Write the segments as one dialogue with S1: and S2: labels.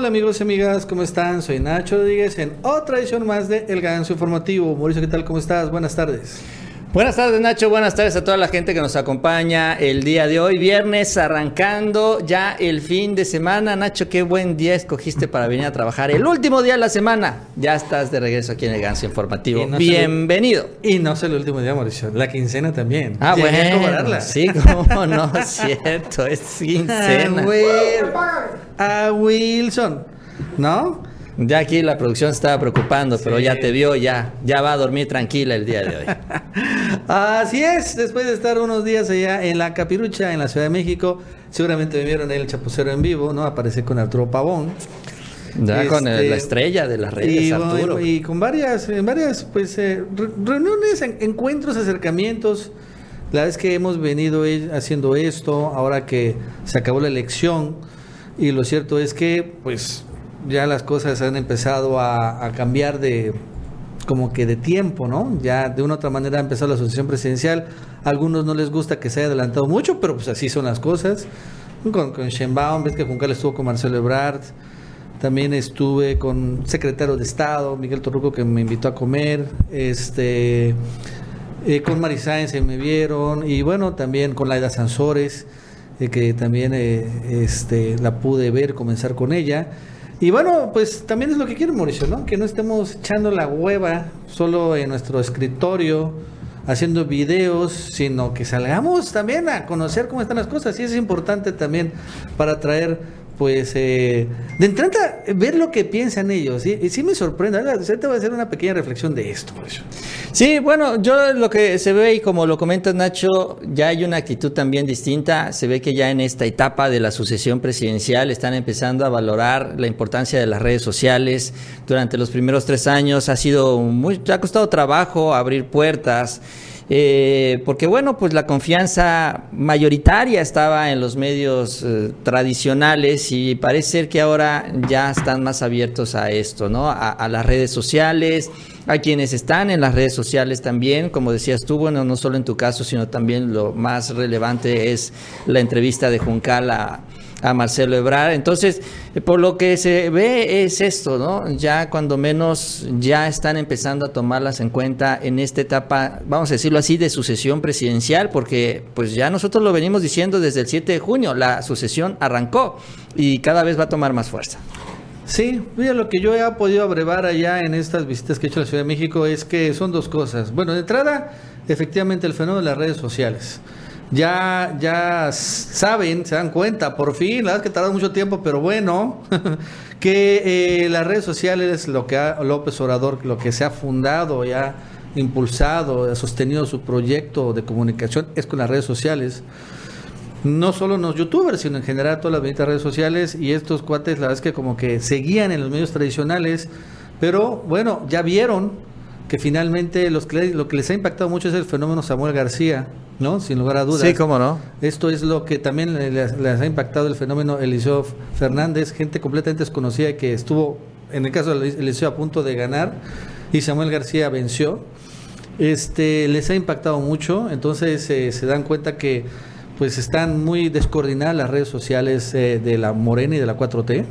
S1: Hola amigos y amigas, ¿cómo están? Soy Nacho Rodríguez en otra edición más de El Ganso Informativo. Mauricio, ¿qué tal? ¿Cómo estás? Buenas tardes.
S2: Buenas tardes Nacho, buenas tardes a toda la gente que nos acompaña el día de hoy, viernes arrancando ya el fin de semana. Nacho, qué buen día escogiste para venir a trabajar. El último día de la semana, ya estás de regreso aquí en el Ganso Informativo. Bienvenido.
S1: y no es el último día, Mauricio, la quincena también.
S2: Ah, bueno, a cobrarla. sí, cómo no, cierto, es quincena.
S1: Ah, a Wilson, ¿no?
S2: Ya aquí la producción estaba preocupando, pero ya te vio, ya, ya va a dormir tranquila el día de hoy.
S1: Así es, después de estar unos días allá en la Capirucha, en la Ciudad de México, seguramente me vieron el chapucero en vivo, ¿no? Aparece con Arturo Pavón.
S2: Ya con la este, estrella de las redes,
S1: y,
S2: Arturo.
S1: Y, con varias, varias pues, eh, reuniones, encuentros, acercamientos. La vez que hemos venido haciendo esto, ahora que se acabó la elección, y lo cierto es que, pues, ya las cosas han empezado a, cambiar de como que de tiempo, ¿no? Ya de una u otra manera ha empezado la asociación presidencial. A algunos no les gusta que se haya adelantado mucho, pero pues así son las cosas. Con, con Shenbaum, ves que Juncal estuvo con Marcelo Ebrard. También estuve con secretario de Estado, Miguel Torruco, que me invitó a comer. Este, eh, con Mari se me vieron. Y bueno, también con Laida Sansores, eh, que también eh, este, la pude ver, comenzar con ella. Y bueno, pues también es lo que quiero, Mauricio, ¿no? Que no estemos echando la hueva solo en nuestro escritorio, haciendo videos, sino que salgamos también a conocer cómo están las cosas. Y es importante también para traer pues eh, de entrada ver lo que piensan ellos. Y sí me sorprende. Ahorita voy a hacer una pequeña reflexión de esto.
S2: Sí, bueno, yo lo que se ve y como lo comenta Nacho, ya hay una actitud también distinta. Se ve que ya en esta etapa de la sucesión presidencial están empezando a valorar la importancia de las redes sociales. Durante los primeros tres años ha sido muy, ha costado trabajo abrir puertas. Eh, porque bueno, pues la confianza mayoritaria estaba en los medios eh, tradicionales y parece ser que ahora ya están más abiertos a esto, ¿no? A, las redes sociales, a quienes están en las redes sociales también, como decías tú, bueno, no solo en tu caso, sino también lo más relevante es la entrevista de Juncal a a Marcelo Ebrard. Entonces, eh, por lo que se ve es esto, ¿no? Ya cuando menos ya están empezando a tomarlas en cuenta en esta etapa, vamos a decirlo así, de sucesión presidencial, porque pues ya nosotros lo venimos diciendo desde el 7 de junio, la sucesión arrancó y cada vez va a tomar más fuerza.
S1: Sí, mira, lo que yo he podido abrevar allá en estas visitas que he hecho a la Ciudad de México es que son dos cosas. Bueno, de entrada, efectivamente, el fenómeno de las redes sociales ya, ya saben, se dan cuenta, por fin, la verdad es que tarda mucho tiempo, pero bueno, que eh, las redes sociales, lo que ha López Obrador, lo que se ha fundado, ya impulsado, ha sostenido su proyecto de comunicación, es con las redes sociales. No solo los youtubers, sino en general todas las benditas redes sociales y estos cuates, la verdad es que como que seguían en los medios tradicionales, pero bueno, ya vieron que finalmente los lo que les ha impactado mucho es el fenómeno Samuel García, ¿no? Sin lugar a dudas.
S2: Sí, cómo no.
S1: Esto es lo que también les, ha impactado el fenómeno Eliseo Fernández, gente completamente desconocida que estuvo, en el caso de Eliseo, a punto de ganar y Samuel García venció. Este, les ha impactado mucho, entonces eh, se dan cuenta que pues están muy descoordinadas las redes sociales eh, de la Morena y de la 4T.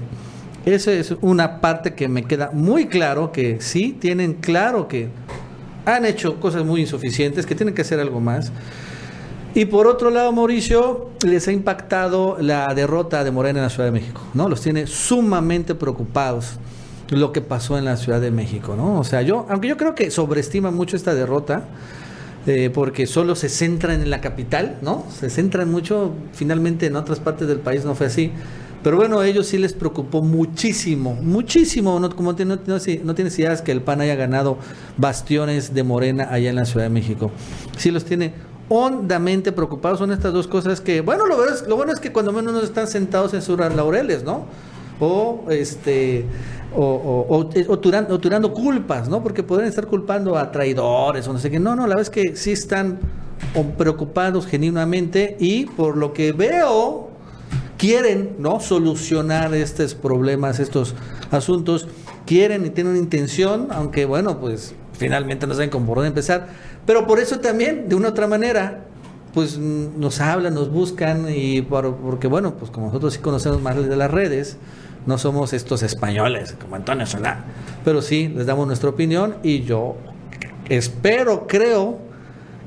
S1: Esa es una parte que me queda muy claro que sí tienen claro que han hecho cosas muy insuficientes, que tienen que hacer algo más. Y por otro lado, Mauricio, les ha impactado la derrota de Morena en la Ciudad de México, ¿no? Los tiene sumamente preocupados lo que pasó en la Ciudad de México, ¿no? O sea, yo, aunque yo creo que sobreestima mucho esta derrota, eh, porque solo se centran en la capital, ¿no? Se centran mucho, finalmente en otras partes del país no fue así. Pero bueno, a ellos sí les preocupó muchísimo, muchísimo. No, como no, no, tienes ideas que el PAN haya ganado bastiones de Morena allá en la Ciudad de México. Sí los tiene hondamente preocupados. Son estas dos cosas que, bueno, lo, lo bueno es que cuando menos no están sentados en sus laureles, ¿no? O este o, o, tirando, culpas, ¿no? Porque podrían estar culpando a traidores o no sé qué. No, no, la verdad es que sí están preocupados genuinamente y por lo que veo quieren no solucionar estos problemas, estos asuntos, quieren y tienen intención, aunque bueno, pues finalmente no saben cómo por dónde empezar, pero por eso también, de una otra manera, pues nos hablan, nos buscan y porque bueno, pues como nosotros sí conocemos más de las redes, no somos estos españoles como Antonio Solá, pero sí les damos nuestra opinión y yo espero, creo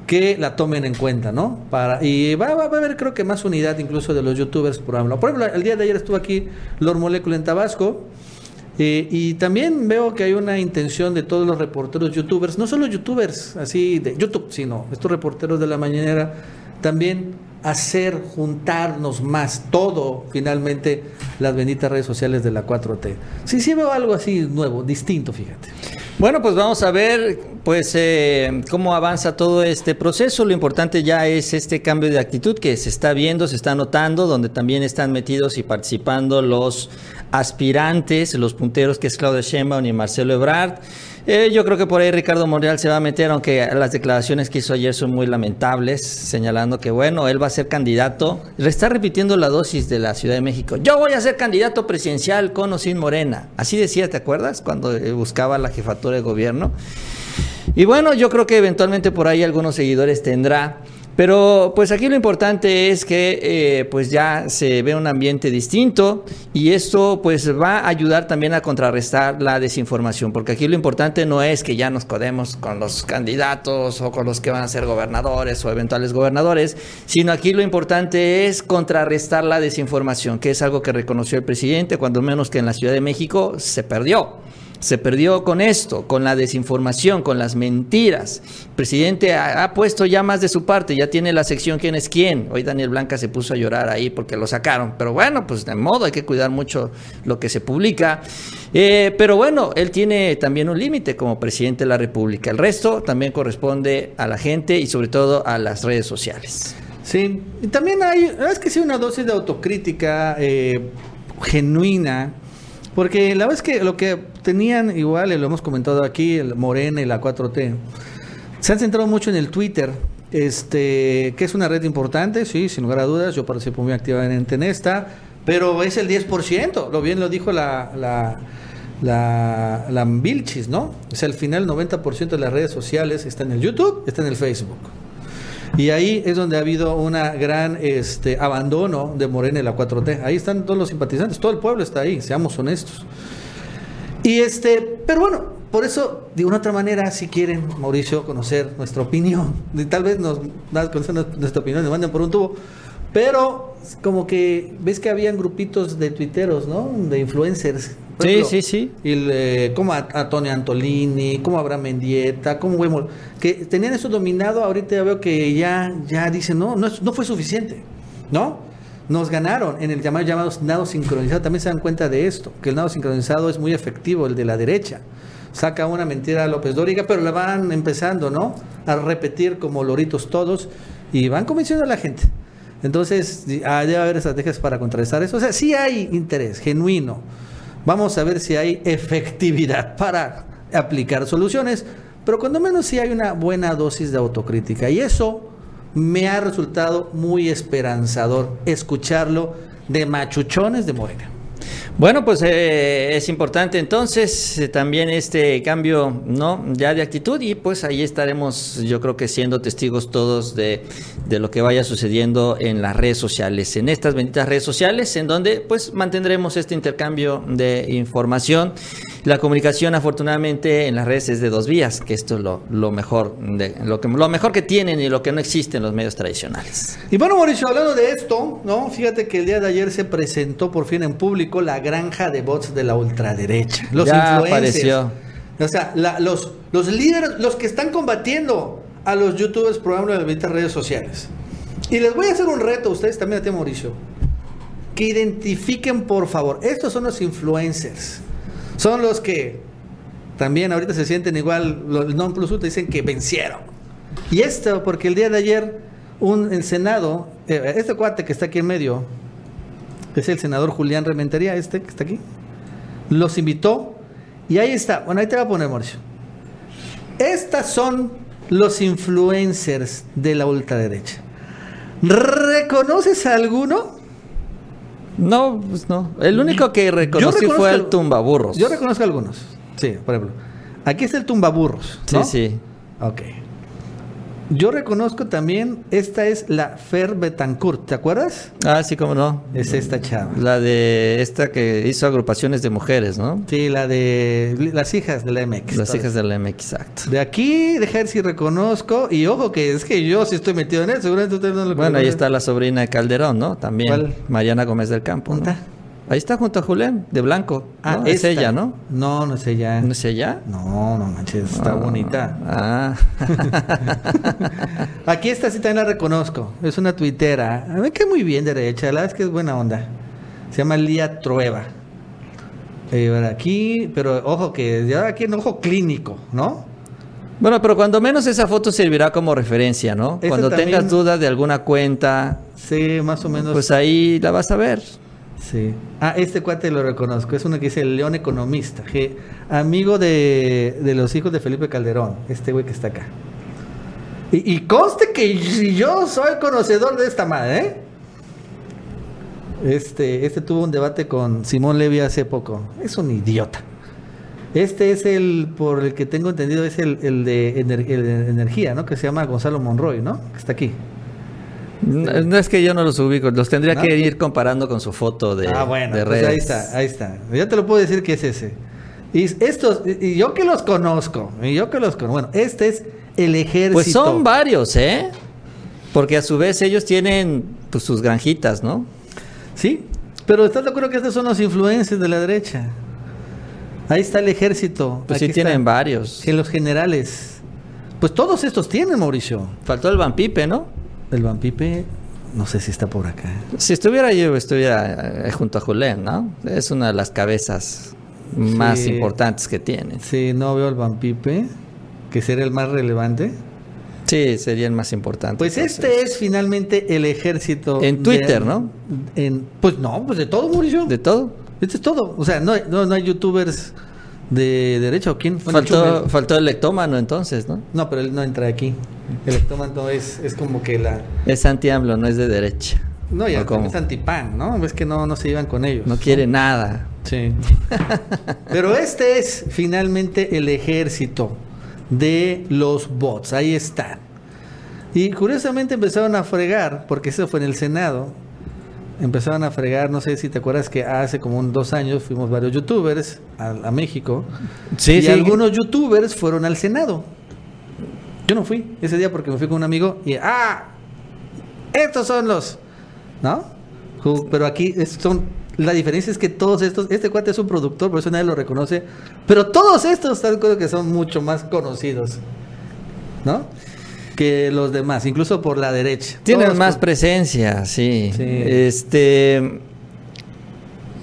S1: que la tomen en cuenta, ¿no? Para, y va, a haber, creo que más unidad incluso de los youtubers, por ejemplo. Por ejemplo, el día de ayer estuvo aquí Lord Molecula en Tabasco. Eh, y también veo que hay una intención de todos los reporteros youtubers, no solo youtubers así de YouTube, sino estos reporteros de la mañanera, también hacer juntarnos más todo finalmente las benditas redes sociales de la 4T. Sí, sí veo algo así nuevo, distinto, fíjate.
S2: Bueno, pues vamos a ver pues eh, cómo avanza todo este proceso. Lo importante ya es este cambio de actitud que se está viendo, se está notando, donde también están metidos y participando los aspirantes, los punteros que es Claudia Sheinbaum y Marcelo Ebrard. Eh, yo creo que por ahí Ricardo Monreal se va a meter, aunque las declaraciones que hizo ayer son muy lamentables, señalando que bueno, él va a ser candidato. Le está repitiendo la dosis de la Ciudad de México. Yo voy a ser candidato presidencial con o sin Morena. Así decía, ¿te acuerdas? Cuando eh, buscaba la jefatura de gobierno. Y bueno, yo creo que eventualmente por ahí algunos seguidores tendrá. Pero pues aquí lo importante es que eh, pues ya se ve un ambiente distinto y esto pues va a ayudar también a contrarrestar la desinformación, porque aquí lo importante no es que ya nos codemos con los candidatos o con los que van a ser gobernadores o eventuales gobernadores, sino aquí lo importante es contrarrestar la desinformación, que es algo que reconoció el presidente, cuando menos que en la Ciudad de México se perdió se perdió con esto, con la desinformación, con las mentiras. El presidente ha, puesto ya más de su parte, ya tiene la sección quién es quién. Hoy Daniel Blanca se puso a llorar ahí porque lo sacaron. Pero bueno, pues de modo hay que cuidar mucho lo que se publica. Eh, pero bueno, él tiene también un límite como presidente de la República. El resto también corresponde a la gente y sobre todo a las redes sociales.
S1: Sí, y también hay, es que sí, una dosis de autocrítica eh, genuina porque la es que lo que tenían igual, y lo hemos comentado aquí, el Morena y la 4T, se han centrado mucho en el Twitter, este, que es una red importante, sí, sin lugar a dudas, yo participo muy activamente en esta, pero es el 10%, lo bien lo dijo la, la, la, la Vilchis, ¿no? Es el final 90% de las redes sociales está en el YouTube, está en el Facebook. Y ahí es donde ha habido una gran este, abandono de Morena y la 4T. Ahí están todos los simpatizantes, todo el pueblo está ahí, seamos honestos. Y este, pero bueno, por eso, de una otra manera, si quieren, Mauricio, conocer nuestra opinión, tal vez nos conocer nuestra opinión, nos manden por un tubo, pero como que ves que habían grupitos de tuiteros, ¿no? De influencers.
S2: Sí, sí, sí.
S1: Y como a, Tony Antolini, como Abraham Mendieta, como Wemol, que tenían eso dominado, ahorita ya veo que ya, ya dicen, no, no, no fue suficiente, ¿no? Nos ganaron en el llamado, llamado nado sincronizado. También se dan cuenta de esto, que el nado sincronizado es muy efectivo, el de la derecha. Saca una mentira a López Dóriga, pero la van empezando, ¿no? A repetir como loritos todos y van convenciendo a la gente. Entonces, ah, debe haber estrategias para contrarrestar eso. O sea, sí hay interés genuino. Vamos a ver si hay efectividad para aplicar soluciones, pero cuando menos sí hay una buena dosis de autocrítica. Y eso me ha resultado muy esperanzador escucharlo de machuchones de Morena.
S2: Bueno, pues eh, es importante entonces eh, también este cambio, ¿no? Ya de actitud y pues ahí estaremos, yo creo que siendo testigos todos de, de, lo que vaya sucediendo en las redes sociales, en estas benditas redes sociales, en donde pues mantendremos este intercambio de información. La comunicación, afortunadamente, en las redes es de dos vías, que esto es lo, lo mejor, de, lo, que, lo mejor que tienen y lo que no existe en los medios tradicionales.
S1: Y bueno, Mauricio, hablando de esto, ¿no? Fíjate que el día de ayer se presentó por fin en público la granja de bots de la ultraderecha.
S2: Los ya Apareció.
S1: O sea, los, los líderes, los que están combatiendo a los youtubers, por ejemplo, de las redes sociales. Y les voy a hacer un reto a ustedes también a ti, Mauricio. Que identifiquen, por favor, estos son los influencers son los que también ahorita se sienten igual, los non plus ultra dicen que vencieron. Y esto, porque el día de ayer, un el Senado, eh, este cuate que está aquí en medio, que es el senador Julián Rementería, este que está aquí, los invitó y ahí está. Bueno, ahí te va a poner, Mauricio. Estas son los influencers de la ultraderecha. ¿Reconoces a alguno?
S2: No, pues no. El único que reconocí fue el tumbaburros.
S1: Yo reconozco algunos. Sí, por ejemplo. Aquí está el tumbaburros. ¿no?
S2: Sí, sí.
S1: Ok. Yo reconozco también, esta es la Fer Betancourt, ¿te acuerdas?
S2: Ah, sí, cómo no.
S1: Es esta chava.
S2: La de esta que hizo agrupaciones de mujeres, ¿no?
S1: Sí, la de las hijas de la MX.
S2: Las hijas de la MX, exacto.
S1: De aquí, deja ver si reconozco. Y ojo, que es que yo sí estoy metido en él. Seguramente ustedes no lo
S2: Bueno, ahí está la sobrina de Calderón, ¿no? También.
S1: ¿Cuál?
S2: Mariana Gómez del Campo. ¿no? Ahí está junto a Julián, de blanco. ¿no? es ella, ¿no?
S1: No, no es ella.
S2: ¿No es ella?
S1: No, no manches, está
S2: Ah,
S1: bonita.
S2: Ah.
S1: Aquí esta sí también la reconozco. Es una tuitera. A mí cae muy bien derecha. La verdad es que es buena onda. Se llama Lía Trueba. Eh, aquí, pero ojo que ya aquí en ojo clínico, ¿no?
S2: bueno, pero cuando menos esa foto servirá como referencia, ¿no? Cuando
S1: también-
S2: tengas dudas de alguna cuenta,
S1: Sí, más o menos.
S2: pues ahí la vas a ver.
S1: Sí. Ah, este cuate lo reconozco. Es uno que dice León Economista. que- amigo de, de los hijos de Felipe Calderón. Este güey que está acá. Y, conste que yo soy conocedor de esta madre, ¿eh? Este, este tuvo un debate con Simón Levy hace poco. Es un idiota. Este es el, por el que tengo entendido, es el de energía, ¿no? Que se llama Gonzalo Monroy, ¿no? Que está aquí.
S2: No, no es que yo no los ubico, los tendría
S1: ¿No?
S2: que ir comparando con su foto de,
S1: ah, bueno,
S2: de
S1: pues ahí está, ahí está. Ya te lo puedo decir que es ese. Y estos, y yo que los conozco, y yo que los conozco. Bueno, este es el ejército.
S2: Pues son varios, ¿eh? Porque a su vez ellos tienen pues, sus granjitas, ¿no?
S1: Sí, pero ¿estás de acuerdo que estos son los influencers de la derecha? Ahí está el ejército.
S2: Pues
S1: aquí
S2: sí tienen varios.
S1: Sí, los generales. Pues todos estos tienen, Mauricio.
S2: Faltó el Vampipe, ¿no?
S1: El Vampipe, no sé si está por acá.
S2: Si estuviera yo, estuviera eh, junto a Julián, ¿no? Es una de las cabezas más
S1: Sí.
S2: importantes que tiene.
S1: Sí, no veo el Vampipe, que sería el más relevante.
S2: Sí, sería el más importante.
S1: Pues
S2: entonces.
S1: este es finalmente el ejército.
S2: En Twitter, ¿no?
S1: En, pues no, pues de todo, Mauricio.
S2: ¿De todo?
S1: Este es todo. O sea, no no, no hay youtubers de derecha o quién. Bueno,
S2: Faltó, faltó el lectómano entonces, ¿no?
S1: No, pero él no entra aquí. El ectómato es, es como que la.
S2: Es anti-AMLO, no es de derecha.
S1: No, ya
S2: ¿O cómo?
S1: es antipan, ¿no? Es que no, no se llevan con ellos.
S2: No quiere nada.
S1: Sí. Pero este es finalmente el ejército de los bots. Ahí están. Y curiosamente empezaron a fregar, porque eso fue en el Senado. Empezaron a fregar, no sé si te acuerdas que hace como un dos años fuimos varios youtubers a, a México.
S2: Sí,
S1: y
S2: sí.
S1: algunos youtubers fueron al Senado. Yo no fui ese día porque me fui con un amigo y ¡ah! Estos son los. ¿No? Pero aquí son. La diferencia es que todos estos. Este cuate es un productor, por eso nadie lo reconoce. Pero todos estos, están que son mucho más conocidos. ¿No? Que los demás, incluso por la derecha.
S2: Tienen
S1: Todos
S2: más presencia, sí.
S1: Sí.
S2: Este.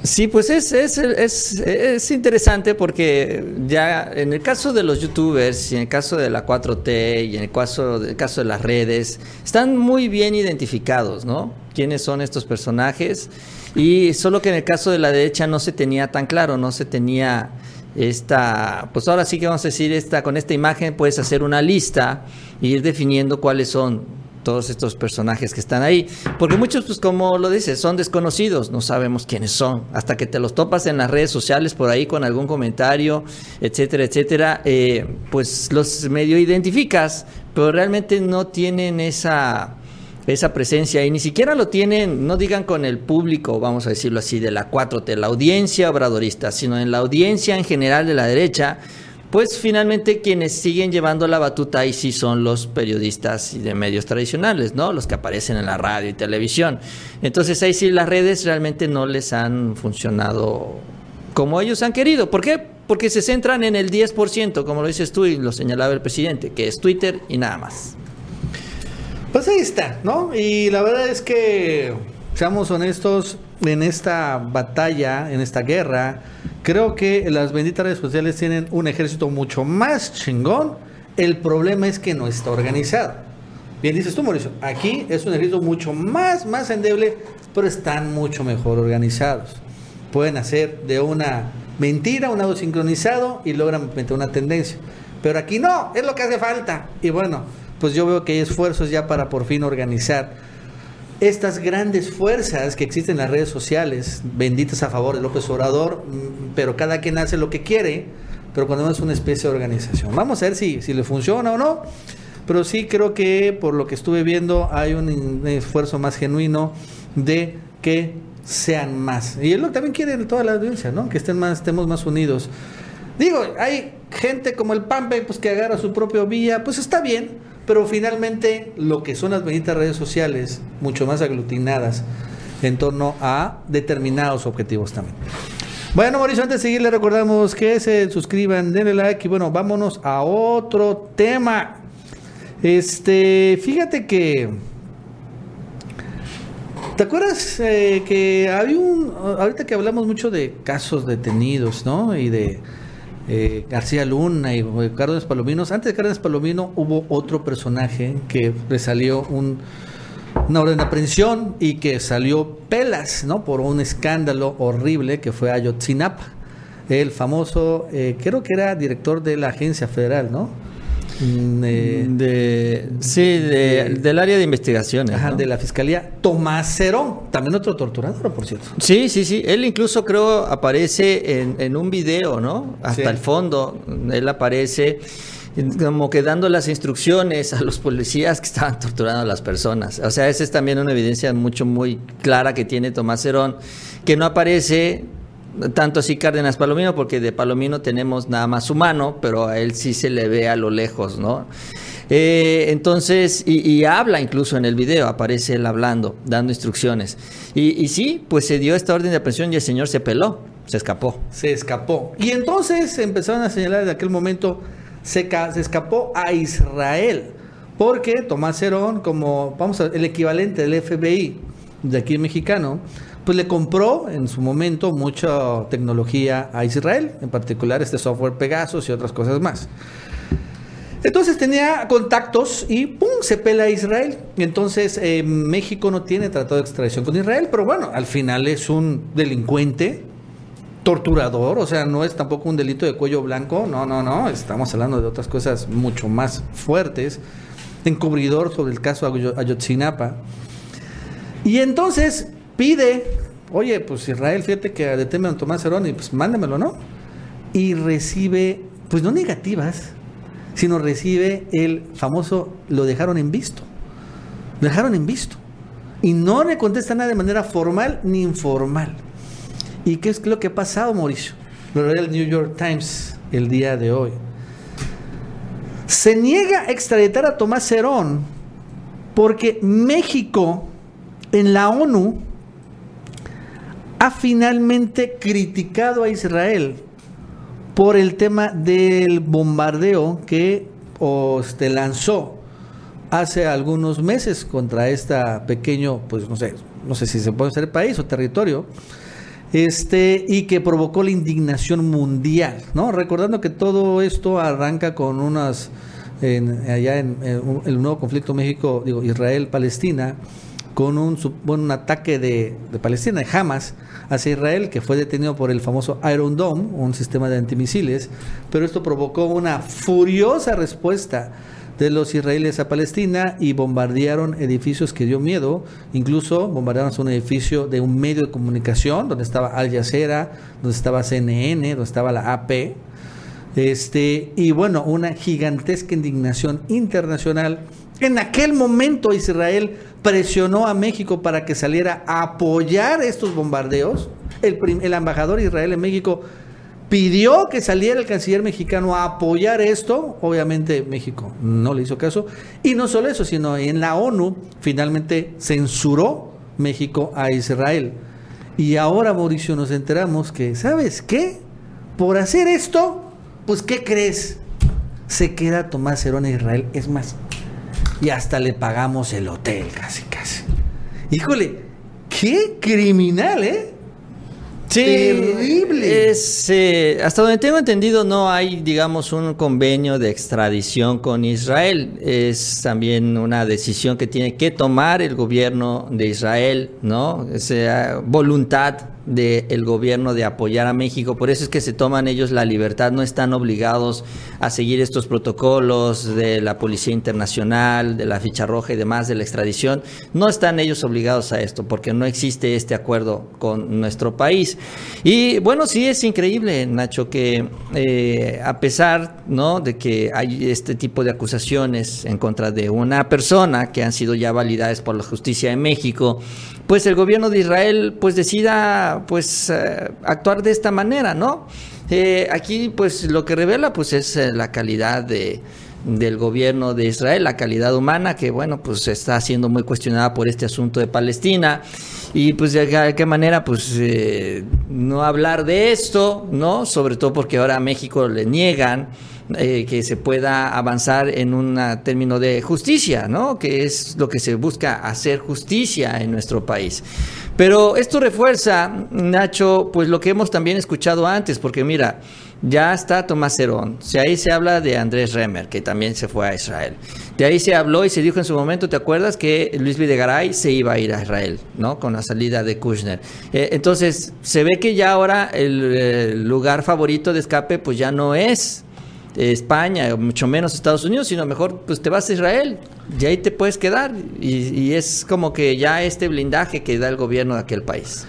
S2: Sí, pues es, es, es, es interesante porque ya en el caso de los youtubers y en el caso de la 4T y en el caso, el caso de las redes, están muy bien identificados, ¿no? ¿Quiénes son estos personajes? Y solo que en el caso de la derecha no se tenía tan claro, no se tenía esta, pues ahora sí que vamos a decir, esta, con esta imagen puedes hacer una lista e ir definiendo cuáles son todos estos personajes que están ahí. Porque muchos, pues como lo dices, son desconocidos, no sabemos quiénes son. Hasta que te los topas en las redes sociales por ahí con algún comentario, etcétera, etcétera, eh, pues los medio identificas, pero realmente no tienen esa esa presencia y ni siquiera lo tienen, no digan con el público, vamos a decirlo así, de la 4T, la audiencia obradorista, sino en la audiencia en general de la derecha, pues finalmente quienes siguen llevando la batuta ahí sí son los periodistas y de medios tradicionales, ¿no? Los que aparecen en la radio y televisión. Entonces ahí sí las redes realmente no les han funcionado como ellos han querido. ¿Por qué? Porque se centran en el 10%, como lo dices tú y lo señalaba el presidente, que es Twitter y nada más.
S1: Pues ahí está, ¿no? Y la verdad es que, seamos honestos, en esta batalla, en esta guerra, creo que las benditas redes sociales tienen un ejército mucho más chingón. El problema es que no está organizado. Bien dices tú, Mauricio, aquí es un ejército mucho más, más endeble, pero están mucho mejor organizados. Pueden hacer de una mentira un lado sincronizado y logran meter una tendencia. Pero aquí no, es lo que hace falta. Y bueno, pues yo veo que hay esfuerzos ya para por fin organizar estas grandes fuerzas que existen en las redes sociales, benditas a favor de López Obrador, mm, pero cada quien hace lo que quiere, pero cuando no es una especie de organización. Vamos a ver si, si le funciona o no. pero sí creo que por lo que estuve viendo hay un esfuerzo más genuino de que sean más. Y que también quiere toda la audiencia, ¿no? Que estén más, estemos más unidos. Digo, hay gente como el Pampe, pues que agarra su propio vía, pues está bien, pero finalmente lo que son las benditas redes sociales, mucho más aglutinadas en torno a determinados objetivos también. Bueno, Mauricio, antes de seguir, le recordamos que se suscriban, denle like y bueno, vámonos a otro tema. Este, fíjate que. ¿Te acuerdas eh, que había un. Ahorita que hablamos mucho de casos detenidos, ¿no? Y de eh, García Luna y Cárdenas Palominos. Antes de Cárdenas Palomino hubo otro personaje que le salió un una orden de aprehensión y que salió pelas, ¿no? Por un escándalo horrible que fue Ayotzinapa. El famoso, eh, creo que era director de la agencia federal, ¿no?
S2: Mm, eh, de, sí, del área de investigaciones.
S1: Ajá, de la fiscalía. Tomás Cerón, también otro torturador, por cierto.
S2: Sí, sí, sí. Él incluso creo aparece en, un video, ¿no? Hasta el fondo. Él aparece como que dando las instrucciones a los policías que estaban torturando a las personas. O sea, esa es también una evidencia mucho, muy clara que tiene Tomás Herón, que no aparece tanto así Cárdenas Palomino, porque de Palomino tenemos nada más humano, pero a él sí se le ve a lo lejos, ¿no? Eh, entonces, y, habla incluso en el video, aparece él hablando, dando instrucciones. Y, sí, pues se dio esta orden de aprehensión y el señor se peló, se escapó.
S1: Se escapó. Y entonces empezaron a señalar desde aquel momento se, escapó a Israel. Porque Tomás Herón, como vamos a, el equivalente del FBI de aquí mexicano, pues le compró en su momento mucha tecnología a Israel, en particular este software Pegasus y otras cosas más. Entonces tenía contactos y ¡pum! se pela a Israel. Entonces eh, México no tiene tratado de extradición con Israel, pero bueno, al final es un delincuente torturador, o sea, no es tampoco un delito de cuello blanco, no, no, no, estamos hablando de otras cosas mucho más fuertes, encubridor sobre el caso Ayotzinapa. Y entonces pide, oye, pues Israel, fíjate que detenme a Tomás Herón y pues mándamelo, ¿no? Y recibe, pues no negativas, sino recibe el famoso, lo dejaron en visto, lo dejaron en visto. Y no le contesta nada de manera formal ni informal. ¿Y qué es lo que ha pasado, Mauricio? Lo lee el New York Times el día de hoy. Se niega a extraditar a Tomás Herón porque México en la ONU ha finalmente criticado a Israel por el tema del bombardeo que lanzó hace algunos meses contra este pequeño, pues no sé, no sé si se puede ser país o territorio, este, y que provocó la indignación mundial, ¿no? Recordando que todo esto arranca con unas, allá en, el nuevo conflicto México, digo, Israel-Palestina, con un, un ataque de, de, Palestina, de Hamas, hacia Israel, que fue detenido por el famoso Iron Dome, un sistema de antimisiles, pero esto provocó una furiosa respuesta de los israelíes a Palestina y bombardearon edificios que dio miedo. Incluso bombardearon un edificio de un medio de comunicación donde estaba Al Jazeera, donde estaba CNN, donde estaba la AP. Este, y bueno, una gigantesca indignación internacional. En aquel momento Israel presionó a México para que saliera a apoyar estos bombardeos. El, el embajador Israel en México pidió que saliera el canciller mexicano a apoyar esto. Obviamente México no le hizo caso. Y no solo eso, sino en la ONU finalmente censuró México a Israel. Y ahora, Mauricio, nos enteramos que, ¿sabes qué? Por hacer esto, pues, ¿qué crees? Se queda Tomás Herón a Israel. Es más, y hasta le pagamos el hotel, casi, casi. Híjole, qué criminal, ¿eh?
S2: Sí, terrible. Eh, hasta donde tengo entendido, no hay, digamos, un convenio de extradición con Israel. Es también una decisión que tiene que tomar el gobierno de Israel, ¿no? Esa voluntad del gobierno de apoyar a México. Por eso es que se toman ellos la libertad, no están obligados a seguir estos protocolos de la Policía Internacional, de la ficha roja y demás, de la extradición. No están ellos obligados a esto porque no existe este acuerdo con nuestro país. Y bueno, sí es increíble, Nacho, que eh, a pesar ¿no? de que hay este tipo de acusaciones en contra de una persona que han sido ya validadas por la justicia de México, pues el gobierno de Israel pues decida pues eh, actuar de esta manera, ¿no? Eh, aquí pues lo que revela pues es eh, la calidad de, del gobierno de Israel, la calidad humana que bueno pues está siendo muy cuestionada por este asunto de Palestina y pues de qué manera pues no hablar de esto, ¿no? Sobre todo porque ahora a México le niegan que se pueda avanzar en un término de justicia, ¿no? Que es lo que se busca hacer justicia en nuestro país. Pero esto refuerza, Nacho, pues lo que hemos también escuchado antes, porque mira, ya está Tomás Herón, si ahí se habla de Andrés Remer, que también se fue a Israel. De ahí se habló y se dijo en su momento, ¿te acuerdas que Luis Videgaray se iba a ir a Israel, ¿no? Con la salida de Kushner. Eh, entonces, se ve que ya ahora el lugar favorito de escape, pues ya no es España, o mucho menos Estados Unidos, sino mejor pues te vas a Israel y ahí te puedes quedar. Y, es como que ya este blindaje que da el gobierno de aquel país.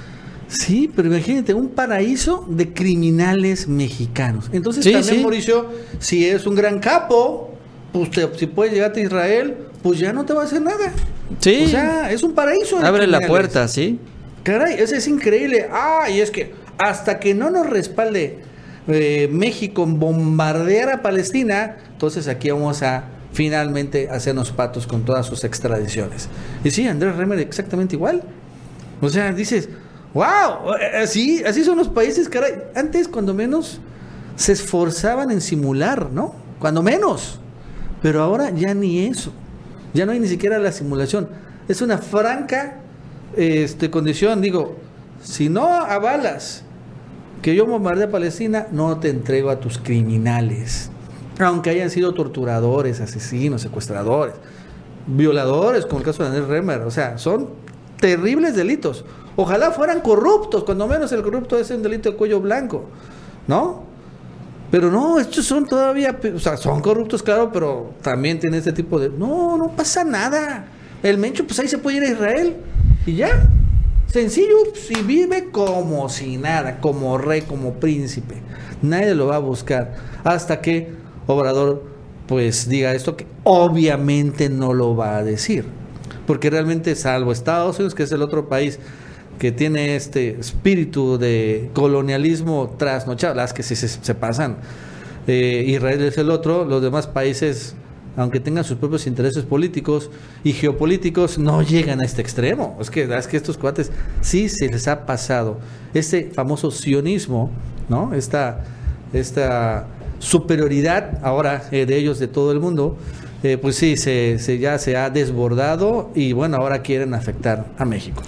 S1: Sí, pero imagínate, un paraíso de criminales mexicanos. Entonces también, Mauricio, si es un gran capo, pues si puedes llegar a Israel, pues ya no te va a hacer nada.
S2: Sí.
S1: O sea, es un paraíso.
S2: Abre la puerta, sí.
S1: Caray, eso es increíble. Ah, y es que hasta que no nos respalde México bombardear a Palestina, entonces aquí vamos a finalmente hacernos patos con todas sus extradiciones. Y sí, Andrés Remer exactamente igual. O sea, dices, wow, así, así son los países, caray. Antes, cuando menos, se esforzaban en simular, ¿no? Cuando menos. Pero ahora ya ni eso. Ya no hay ni siquiera la simulación. Es una franca este, condición. Digo, si no avalas que yo bombardee a Palestina, no te entrego a tus criminales. Aunque hayan sido torturadores, asesinos, secuestradores, violadores, como el caso de Daniel Remer. O sea, son terribles delitos. Ojalá fueran corruptos, cuando menos el corrupto es un delito de cuello blanco, ¿no? Pero no, estos son todavía, o sea, son corruptos, claro, pero también tienen este tipo de... No, no pasa nada. El Mencho, pues ahí se puede ir a Israel y ya. Sencillo, si vive como si nada, como rey, como príncipe. Nadie lo va a buscar hasta que Obrador pues diga esto que obviamente no lo va a decir. Porque realmente salvo Estados Unidos, que es el otro país que tiene este espíritu de colonialismo trasnochado, las que se, se, pasan, eh, Israel es el otro, los demás países aunque tengan sus propios intereses políticos y geopolíticos, no llegan a este extremo. Es que, es que estos cuates sí se les ha pasado. Este famoso sionismo, ¿no? Esta, esta superioridad ahora eh, de ellos de todo el mundo, eh, pues sí, se, se, ya se ha desbordado y bueno, ahora quieren afectar a México.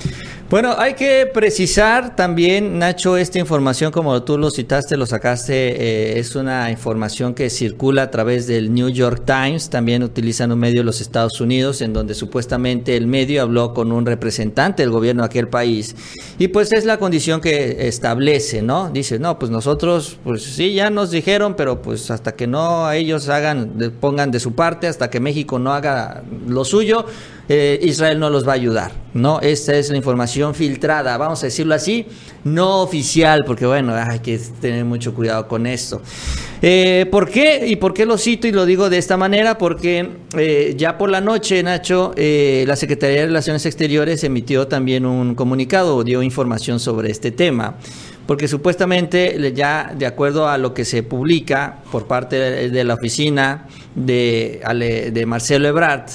S2: Bueno, hay que precisar también, Nacho, esta información, como tú lo citaste, lo sacaste, eh, es una información que circula a través del New York Times, también utilizan un medio de los Estados Unidos, en donde supuestamente el medio habló con un representante del gobierno de aquel país, y pues es la condición que establece, ¿no? Dice, no, pues nosotros, pues sí, ya nos dijeron, pero pues hasta que no ellos hagan, pongan de su parte, hasta que México no haga lo suyo, eh, Israel no los va a ayudar. No, esta es la información filtrada, vamos a decirlo así, no oficial, porque bueno, hay que tener mucho cuidado con esto. Eh, ¿Por qué? ¿Y por qué lo cito y lo digo de esta manera? Porque eh, ya por la noche, Nacho, la Secretaría de Relaciones Exteriores emitió también un comunicado, dio información sobre este tema porque supuestamente ya de acuerdo a lo que se publica por parte de la oficina de, de Marcelo Ebrard,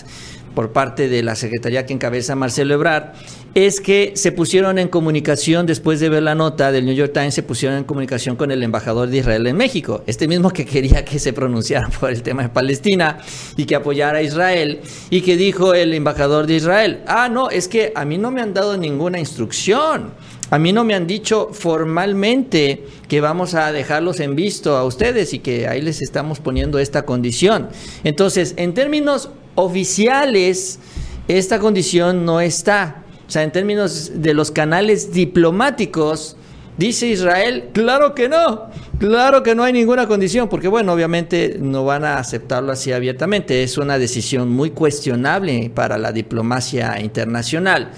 S2: por parte de la Secretaría que encabeza Marcelo Ebrard, es que se pusieron en comunicación, después de ver la nota del New York Times, se pusieron en comunicación con el embajador de Israel en México, este mismo que quería que se pronunciara por el tema de Palestina y que apoyara a Israel, y que dijo el embajador de Israel, ah, no, es que a mí no me han dado ninguna instrucción. A mí no me han dicho formalmente que vamos a dejarlos en visto a ustedes y que ahí les estamos poniendo esta condición. Entonces, en términos oficiales, esta condición no está. O sea, en términos de los canales diplomáticos, Dice Israel, claro que no, claro que no hay ninguna condición, porque bueno, obviamente no van a aceptarlo así abiertamente, es una decisión muy cuestionable para la diplomacia internacional.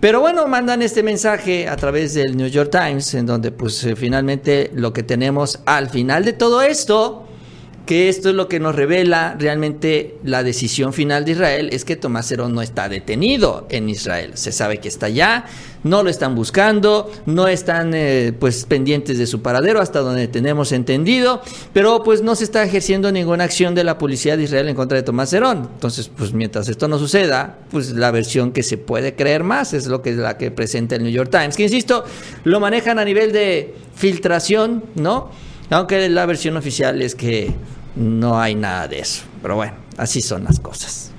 S2: Pero bueno, mandan este mensaje a través del New York Times, en donde pues eh, finalmente lo que tenemos al final de todo esto que esto es lo que nos revela realmente la decisión final de Israel, es que Tomás Herón no está detenido en Israel. Se sabe que está allá, no lo están buscando, no están eh, pues pendientes de su paradero hasta donde tenemos entendido, pero pues no se está ejerciendo ninguna acción de la policía de Israel en contra de Tomás Herón. Entonces, pues mientras esto no suceda, pues la versión que se puede creer más es lo que es la que presenta el New York Times, que insisto, lo manejan a nivel de filtración, ¿no? Aunque la versión oficial es que no hay nada de eso. Pero bueno, así son las cosas.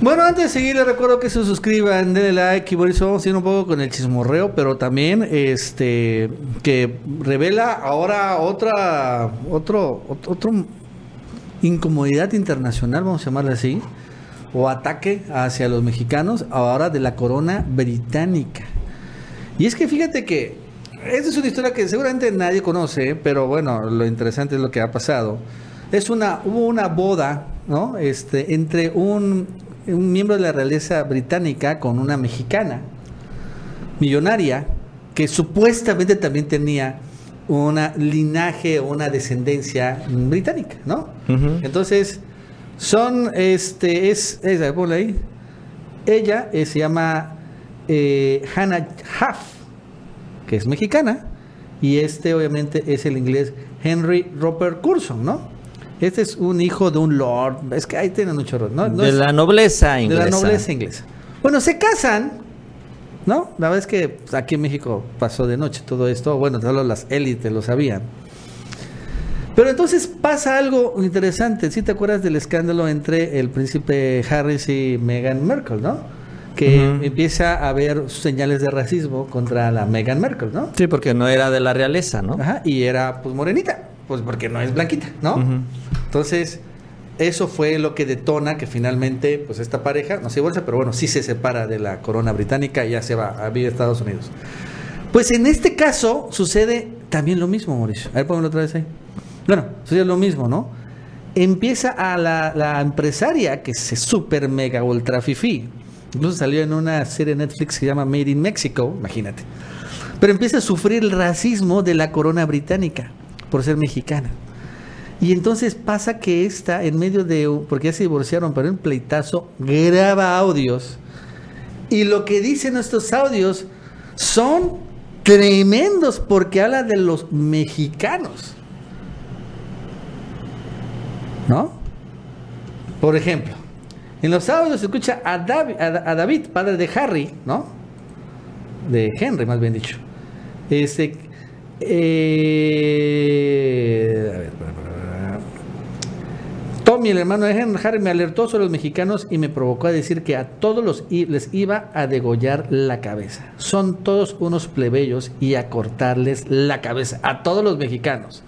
S1: Bueno, antes de seguir, les recuerdo que se suscriban, denle like y por eso vamos a ir un poco con el chismorreo, pero también este que revela ahora otra otro otro incomodidad internacional, vamos a llamarle así, o ataque hacia los mexicanos ahora de la corona británica. Y es que fíjate que esta es una historia que seguramente nadie conoce, pero bueno, lo interesante es lo que ha pasado. Es una, hubo una boda, ¿no? Este, entre un, un miembro de la realeza británica con una mexicana, millonaria, que supuestamente también tenía una linaje o una descendencia británica, ¿no? Entonces, son, este, es, esa, ahí. Ella eh, se llama eh, Hannah Huff que es mexicana, y este obviamente es el inglés Henry Roper Curson, ¿no? Este es un hijo de un lord, es que ahí tienen mucho ¿no?
S2: de la nobleza inglesa.
S1: De la nobleza inglesa. Bueno, se casan, ¿no? La verdad es que pues, aquí en México pasó de noche todo esto, bueno, solo las élites lo sabían. Pero entonces pasa algo interesante, si te acuerdas del escándalo entre el príncipe Harris y Meghan Merkel, ¿no? Que empieza a haber señales de racismo contra la Meghan Merkel, ¿no?
S2: Sí, porque no era de la realeza, ¿no?
S1: Ajá, y era pues morenita, pues porque no es blanquita, ¿no? Entonces, eso fue lo que detona que finalmente, pues esta pareja, no se divorcia, pero bueno, sí se separa de la corona británica y ya se va a vivir a Estados Unidos. Pues en este caso sucede también lo mismo, Mauricio. A ver, ponlo otra vez ahí. Bueno, sucede lo mismo, ¿no? Empieza a la, la empresaria que se super mega ultra fifi Incluso salió en una serie de Netflix que se llama Made in Mexico, imagínate. Pero empieza a sufrir el racismo de la corona británica por ser mexicana. Y entonces pasa que esta, en medio de, porque ya se divorciaron, pero en pleitazo, graba audios. Y lo que dicen estos audios son tremendos porque habla de los mexicanos. ¿No? Por ejemplo, en los sábados se escucha a David, a, David, padre de Harry, ¿no? De Henry, más bien dicho. Este. Eh, a ver, Tommy, el hermano de Henry, Harry, me alertó sobre los mexicanos y me provocó a decir que a todos los les iba a degollar la cabeza. Son todos unos plebeyos y a cortarles la cabeza. A todos los mexicanos,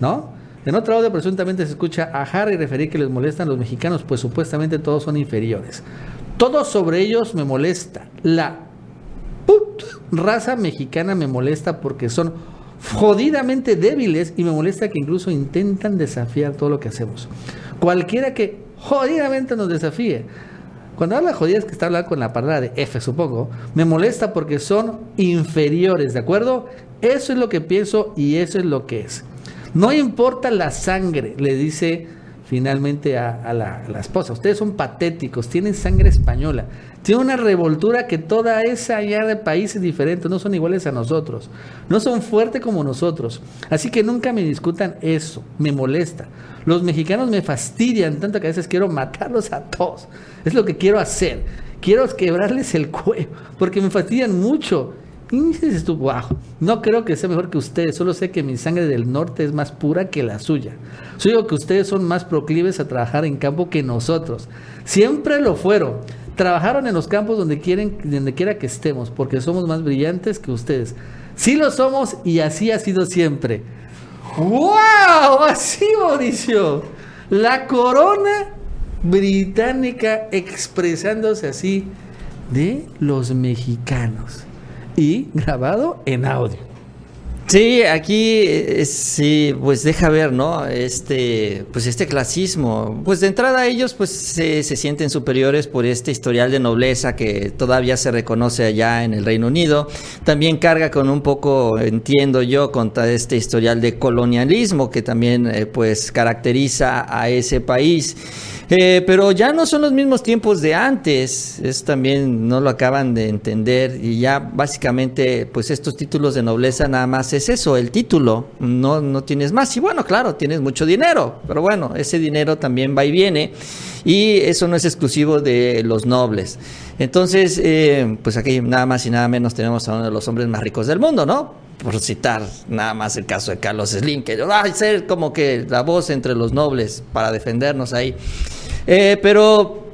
S1: ¿no? En otro audio presuntamente se escucha a Harry referir que les molestan los mexicanos, pues supuestamente todos son inferiores. Todo sobre ellos me molesta. La raza mexicana me molesta porque son jodidamente débiles y me molesta que incluso intentan desafiar todo lo que hacemos. Cualquiera que jodidamente nos desafíe. Cuando habla jodidas que está hablando con la palabra de F, supongo, me molesta porque son inferiores, ¿de acuerdo? Eso es lo que pienso y eso es lo que es. No importa la sangre, le dice finalmente a, la, esposa. Ustedes son patéticos, tienen sangre española. Tienen una revoltura que toda esa allá de países diferentes no son iguales a nosotros. No son fuertes como nosotros. Así que nunca me discutan eso. Me molesta. Los mexicanos me fastidian tanto que a veces quiero matarlos a todos. Es lo que quiero hacer. Quiero quebrarles el cuello porque me fastidian mucho. No creo que sea mejor que ustedes, solo sé que mi sangre del norte es más pura que la suya. Digo que ustedes son más proclives a trabajar en campo que nosotros. Siempre lo fueron. Trabajaron en los campos donde quieren, donde quiera que estemos, porque somos más brillantes que ustedes. Sí lo somos y así ha sido siempre. ¡Wow! Así, Mauricio. La corona británica expresándose así de los mexicanos. Y grabado en audio.
S2: Sí, aquí eh, sí, pues deja ver, ¿no? Este, pues este clasismo. Pues de entrada ellos pues se, se, sienten superiores por este historial de nobleza que todavía se reconoce allá en el Reino Unido. También carga con un poco, entiendo yo, contra este historial de colonialismo que también eh, pues caracteriza a ese país. Eh, pero ya no son los mismos tiempos de antes, eso también no lo acaban de entender y ya básicamente pues estos títulos de nobleza nada más es eso, el título, no, no tienes más y bueno, claro, tienes mucho dinero, pero bueno, ese dinero también va y viene y eso no es exclusivo de los nobles. Entonces, eh, pues aquí nada más y nada menos tenemos a uno de los hombres más ricos del mundo, ¿no? Por citar nada más el caso de Carlos Slim, que va a ser como que la voz entre los nobles para defendernos ahí. Eh, pero,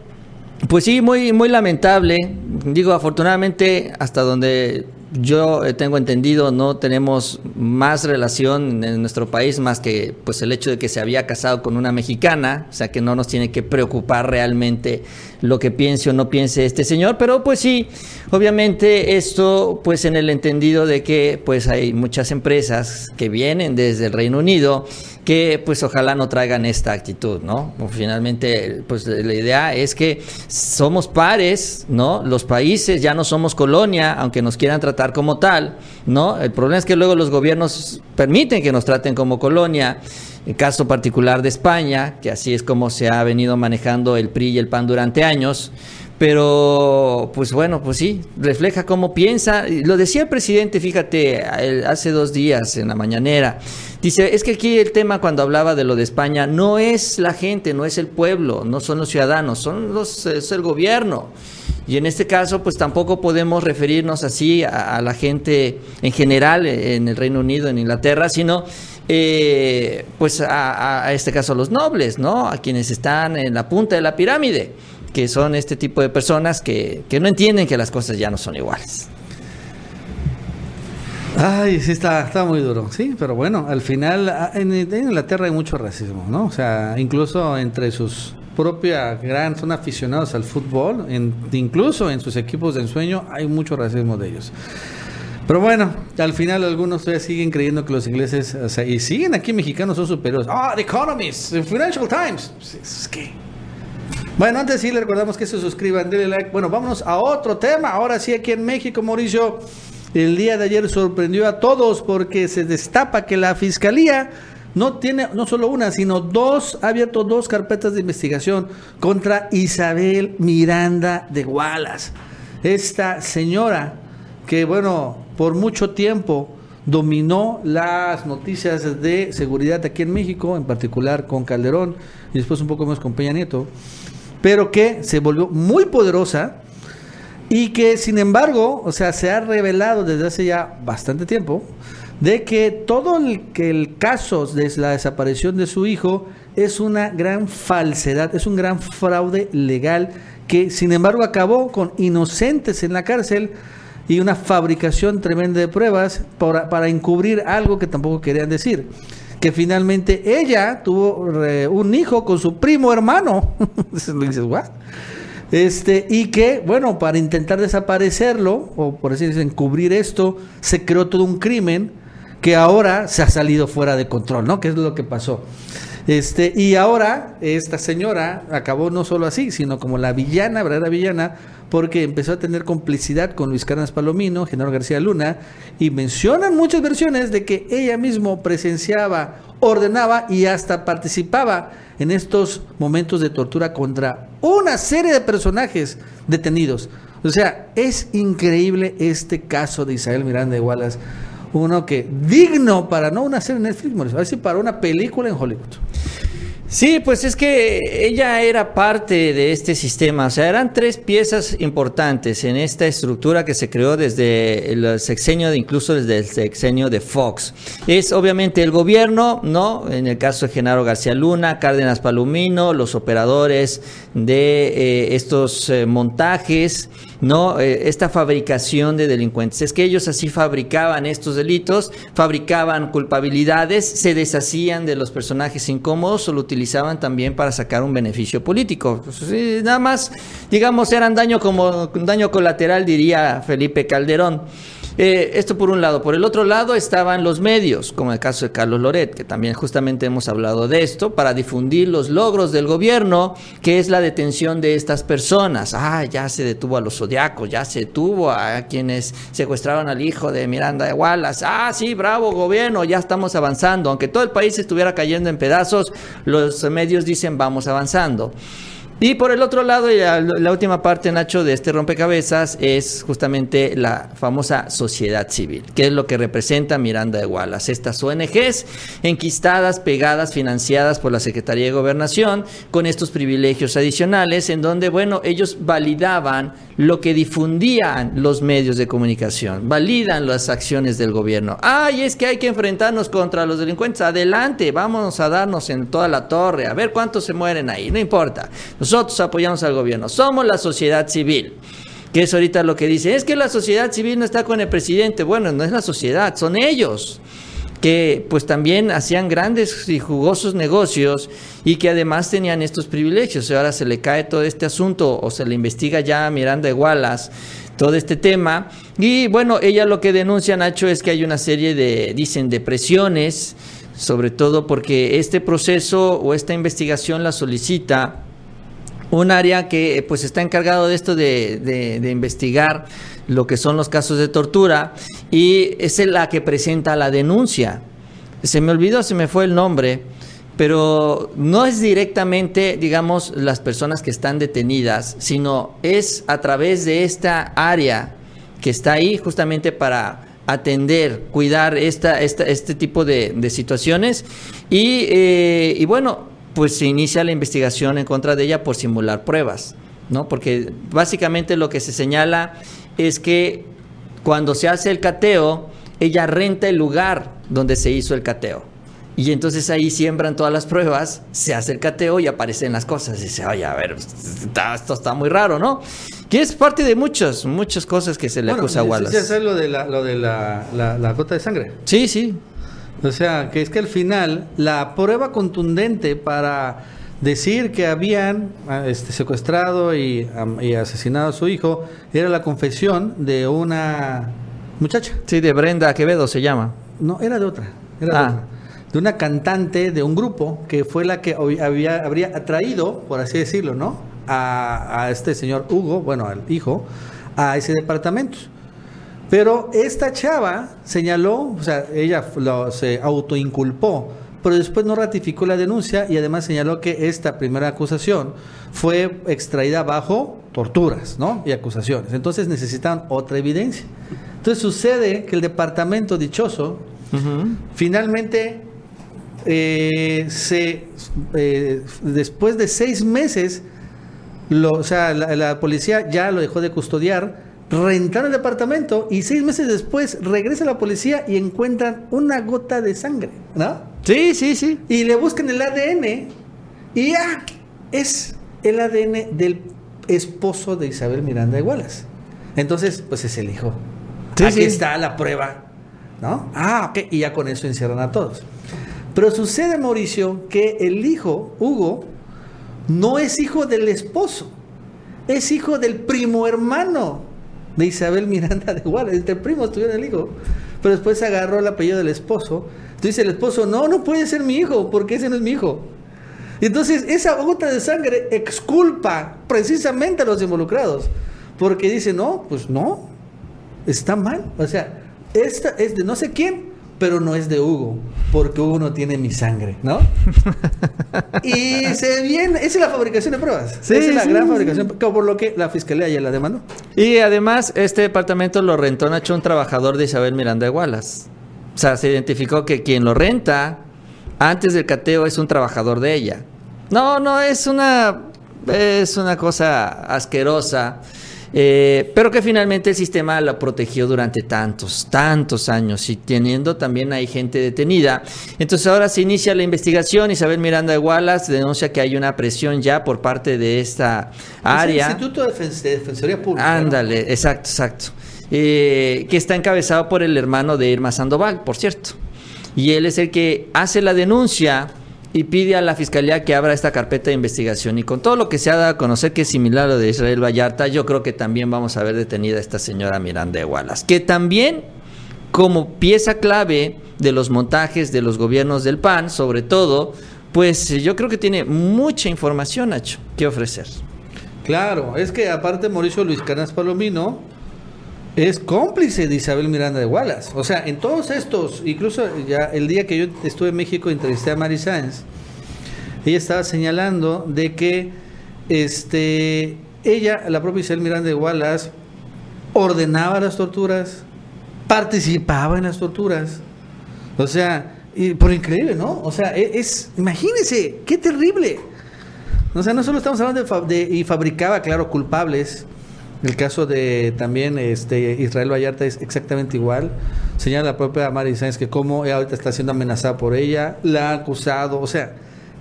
S2: pues sí, muy, muy lamentable. Digo, afortunadamente, hasta donde yo eh, tengo entendido, no tenemos más relación en nuestro país más que pues el hecho de que se había casado con una mexicana, o sea que no nos tiene que preocupar realmente lo que piense o no piense este señor, pero pues sí, obviamente esto pues en el entendido de que pues hay muchas empresas que vienen desde el Reino Unido que pues ojalá no traigan esta actitud, ¿no? Finalmente, pues la idea es que somos pares, ¿no? Los países ya no somos colonia, aunque nos quieran tratar como tal, ¿no? El problema es que luego los gobiernos permiten que nos traten como colonia. El caso particular de España, que así es como se ha venido manejando el PRI y el PAN durante años, pero, pues bueno, pues sí, refleja cómo piensa. Lo decía el presidente, fíjate, hace dos días en la mañanera. Dice, es que aquí el tema cuando hablaba de lo de España no es la gente, no es el pueblo, no son los ciudadanos, son los, es el gobierno. Y en este caso, pues tampoco podemos referirnos así a, la gente en general en el Reino Unido, en Inglaterra, sino eh, pues a, este caso los nobles, ¿no? A quienes están en la punta de la pirámide, que son este tipo de personas que, que no entienden que las cosas ya no son iguales.
S1: Ay, sí, está, está muy duro, sí, pero bueno, al final en, Inglaterra hay mucho racismo, ¿no? O sea, incluso entre sus propias gran, son aficionados al fútbol, incluso en sus equipos de ensueño hay mucho racismo de ellos. Pero bueno, al final algunos todavía siguen creyendo que los ingleses, o sea, y siguen aquí mexicanos son superiores. Ah, The Economist, Financial Times. Pues, es que... Bueno, antes sí le recordamos que se suscriban, denle like. Bueno, vámonos a otro tema. Ahora sí, aquí en México, Mauricio el día de ayer sorprendió a todos porque se destapa que la fiscalía no tiene no solo una, sino dos, ha abierto dos carpetas de investigación contra Isabel Miranda de Gualas. Esta señora que, bueno, por mucho tiempo dominó las noticias de seguridad aquí en México, en particular con Calderón y después un poco más con Peña Nieto, pero que se volvió muy poderosa y que sin embargo, o sea, se ha revelado desde hace ya bastante tiempo de que todo el, que el caso de la desaparición de su hijo es una gran falsedad, es un gran fraude legal que sin embargo acabó con inocentes en la cárcel y una fabricación tremenda de pruebas para, para encubrir algo que tampoco querían decir. Que finalmente ella tuvo eh, un hijo con su primo hermano. dices. Este, y que, bueno, para intentar desaparecerlo, o por así decirlo, encubrir esto, se creó todo un crimen que ahora se ha salido fuera de control, ¿no? ¿Qué es lo que pasó? Este, y ahora esta señora acabó no solo así, sino como la villana, verdadera villana, porque empezó a tener complicidad con Luis Carlos Palomino, General García Luna, y mencionan muchas versiones de que ella mismo presenciaba, ordenaba y hasta participaba en estos momentos de tortura contra una serie de personajes detenidos. O sea, es increíble este caso de Isabel Miranda de Wallace. Uno que digno para no una serie en Netflix, a para una película en Hollywood.
S2: Sí, pues es que ella era parte de este sistema, o sea, eran tres piezas importantes en esta estructura que se creó desde el sexenio, incluso desde el sexenio de Fox. Es obviamente el gobierno, ¿no? En el caso de Genaro García Luna, Cárdenas Palomino, los operadores de eh, estos eh, montajes, ¿no? Eh, esta fabricación de delincuentes. Es que ellos así fabricaban estos delitos, fabricaban culpabilidades, se deshacían de los personajes incómodos o lo utilizaban también para sacar un beneficio político. Pues, nada más, digamos, eran daño como daño colateral, diría Felipe Calderón. Eh, esto por un lado. Por el otro lado estaban los medios, como el caso de Carlos Loret, que también justamente hemos hablado de esto, para difundir los logros del gobierno, que es la detención de estas personas. Ah, ya se detuvo a los zodiacos, ya se detuvo a quienes secuestraron al hijo de Miranda de Wallace. Ah, sí, bravo gobierno, ya estamos avanzando. Aunque todo el país estuviera cayendo en pedazos, los medios dicen vamos avanzando. Y por el otro lado, la, última parte, Nacho, de este rompecabezas es justamente la famosa sociedad civil, que es lo que representa Miranda de Wallace. Estas ONGs enquistadas, pegadas, financiadas por la Secretaría de Gobernación, con estos privilegios adicionales, en donde, bueno, ellos validaban lo que difundían los medios de comunicación, validan las acciones del gobierno. Ay, es que hay que enfrentarnos contra los delincuentes. Adelante, vamos a darnos en toda la torre, a ver cuántos se mueren ahí, no importa. Nosotros apoyamos al gobierno, somos la sociedad civil. Que es ahorita lo que dice, es que la sociedad civil no está con el presidente. Bueno, no es la sociedad, son ellos que pues también hacían grandes y jugosos negocios y que además tenían estos privilegios. Y ahora se le cae todo este asunto o se le investiga ya Miranda de Wallace todo este tema. Y bueno, ella lo que denuncia, Nacho, es que hay una serie de, dicen, depresiones, sobre todo porque este proceso o esta investigación la solicita un área que pues está encargado de esto de, investigar lo que son los casos de tortura y es la que presenta la denuncia. Se me olvidó, se me fue el nombre, pero no es directamente, digamos, las personas que están detenidas, sino es a través de esta área que está ahí justamente para atender, cuidar esta, este tipo de, situaciones. Y, eh, y bueno, pues se inicia la investigación en contra de ella por simular pruebas, ¿no? Porque básicamente lo que se señala es que cuando se hace el cateo, ella renta el lugar donde se hizo el cateo. Y entonces ahí siembran todas las pruebas, se hace el cateo y aparecen las cosas. Y dice, oye, a ver, esto está muy raro, ¿no? Que es parte de muchas, muchas cosas que se le acusa a Wallace.
S1: lo de, la, lo de la, la gota de sangre?
S2: Sí, sí.
S1: O sea, que es que al final la prueba contundente para decir que habían ah, este, secuestrado y, asesinado a su hijo era la confesión de una muchacha.
S2: Sí, de Brenda Quevedo se llama.
S1: No, era de otra. Era de, ah. de una cantante de un grupo que fue la que había, habría atraído, por así decirlo, ¿no? A, a este señor Hugo, bueno, al hijo, a ese departamento. Pero esta chava señaló, o sea, ella lo, se autoinculpó, pero después no ratificó la denuncia y además señaló que esta primera acusación fue extraída bajo torturas, ¿no? Y acusaciones. Entonces necesitan otra evidencia. Entonces sucede que el departamento dichoso finalmente eh, se eh, después de seis meses, lo, o sea, la policía ya lo dejó de custodiar rentaron el departamento y seis meses después regresa la policía y encuentran una gota de sangre, ¿no?
S2: Sí, sí, sí.
S1: Y le buscan el ADN y ya es el ADN del esposo de Isabel Miranda de Wallace. Entonces, pues es el hijo. Aquí está la prueba, ¿no? Ah, ok, y ya con eso encierran a todos. Pero sucede, Mauricio, que el hijo, Hugo, no es hijo del esposo, es hijo del primo hermano de Isabel Miranda de Guadalajara. Entre primos tuvieron el hijo. Pero después agarró el apellido del esposo. Entonces el esposo, no, no puede ser mi hijo, porque ese no es mi hijo. Y entonces esa gota de sangre exculpa precisamente a los involucrados. Porque dice, no, pues no, está mal. O sea, esta es de no sé quién, pero no es de Hugo, porque Hugo no tiene mi sangre, ¿no? y se viene, esa es la fabricación de pruebas. esa es la gran fabricación, por lo que la fiscalía ya la demandó.
S2: Y además, este departamento lo rentó Nacho un trabajador de Isabel Miranda de Wallace. O sea, se identificó que quien lo renta antes del cateo es un trabajador de ella. No, no, es una, es una cosa asquerosa. Eh, pero que finalmente el sistema la protegió durante tantos, tantos años y teniendo también hay gente detenida. Entonces ahora se inicia la investigación, Isabel Miranda de Wallace denuncia que hay una presión ya por parte de esta área.
S1: el Instituto de, Defensoría Pública.
S2: Ándale, exacto, exacto. Eh, que está encabezado por el hermano de Irma Sandoval, por cierto. Y él es el que hace la denuncia y pide a la fiscalía que abra esta carpeta de investigación. Y con todo lo que se ha dado a conocer que es similar a lo de Israel Vallarta, yo creo que también vamos a ver detenida a esta señora Miranda de Wallace, que también como pieza clave de los montajes de los gobiernos del PAN, sobre todo, pues yo creo que tiene mucha información, Nacho, que ofrecer.
S1: Claro, es que aparte Mauricio Luis Canas Palomino es cómplice de Isabel Miranda de Wallace. O sea, en todos estos, incluso ya el día que yo estuve en México entrevisté a Mari Sáenz, ella estaba señalando de que este, ella, la propia Isabel Miranda de Wallace, ordenaba las torturas, participaba en las torturas. O sea, por increíble, ¿no? O sea, e, es, imagínense, qué terrible. O sea, no solo estamos hablando de, y fabricaba, claro, culpables, el caso de también este Israel Vallarta es exactamente igual. Señala la propia Mari Sáenz que como ahorita está siendo amenazada por ella, la ha acusado, o sea,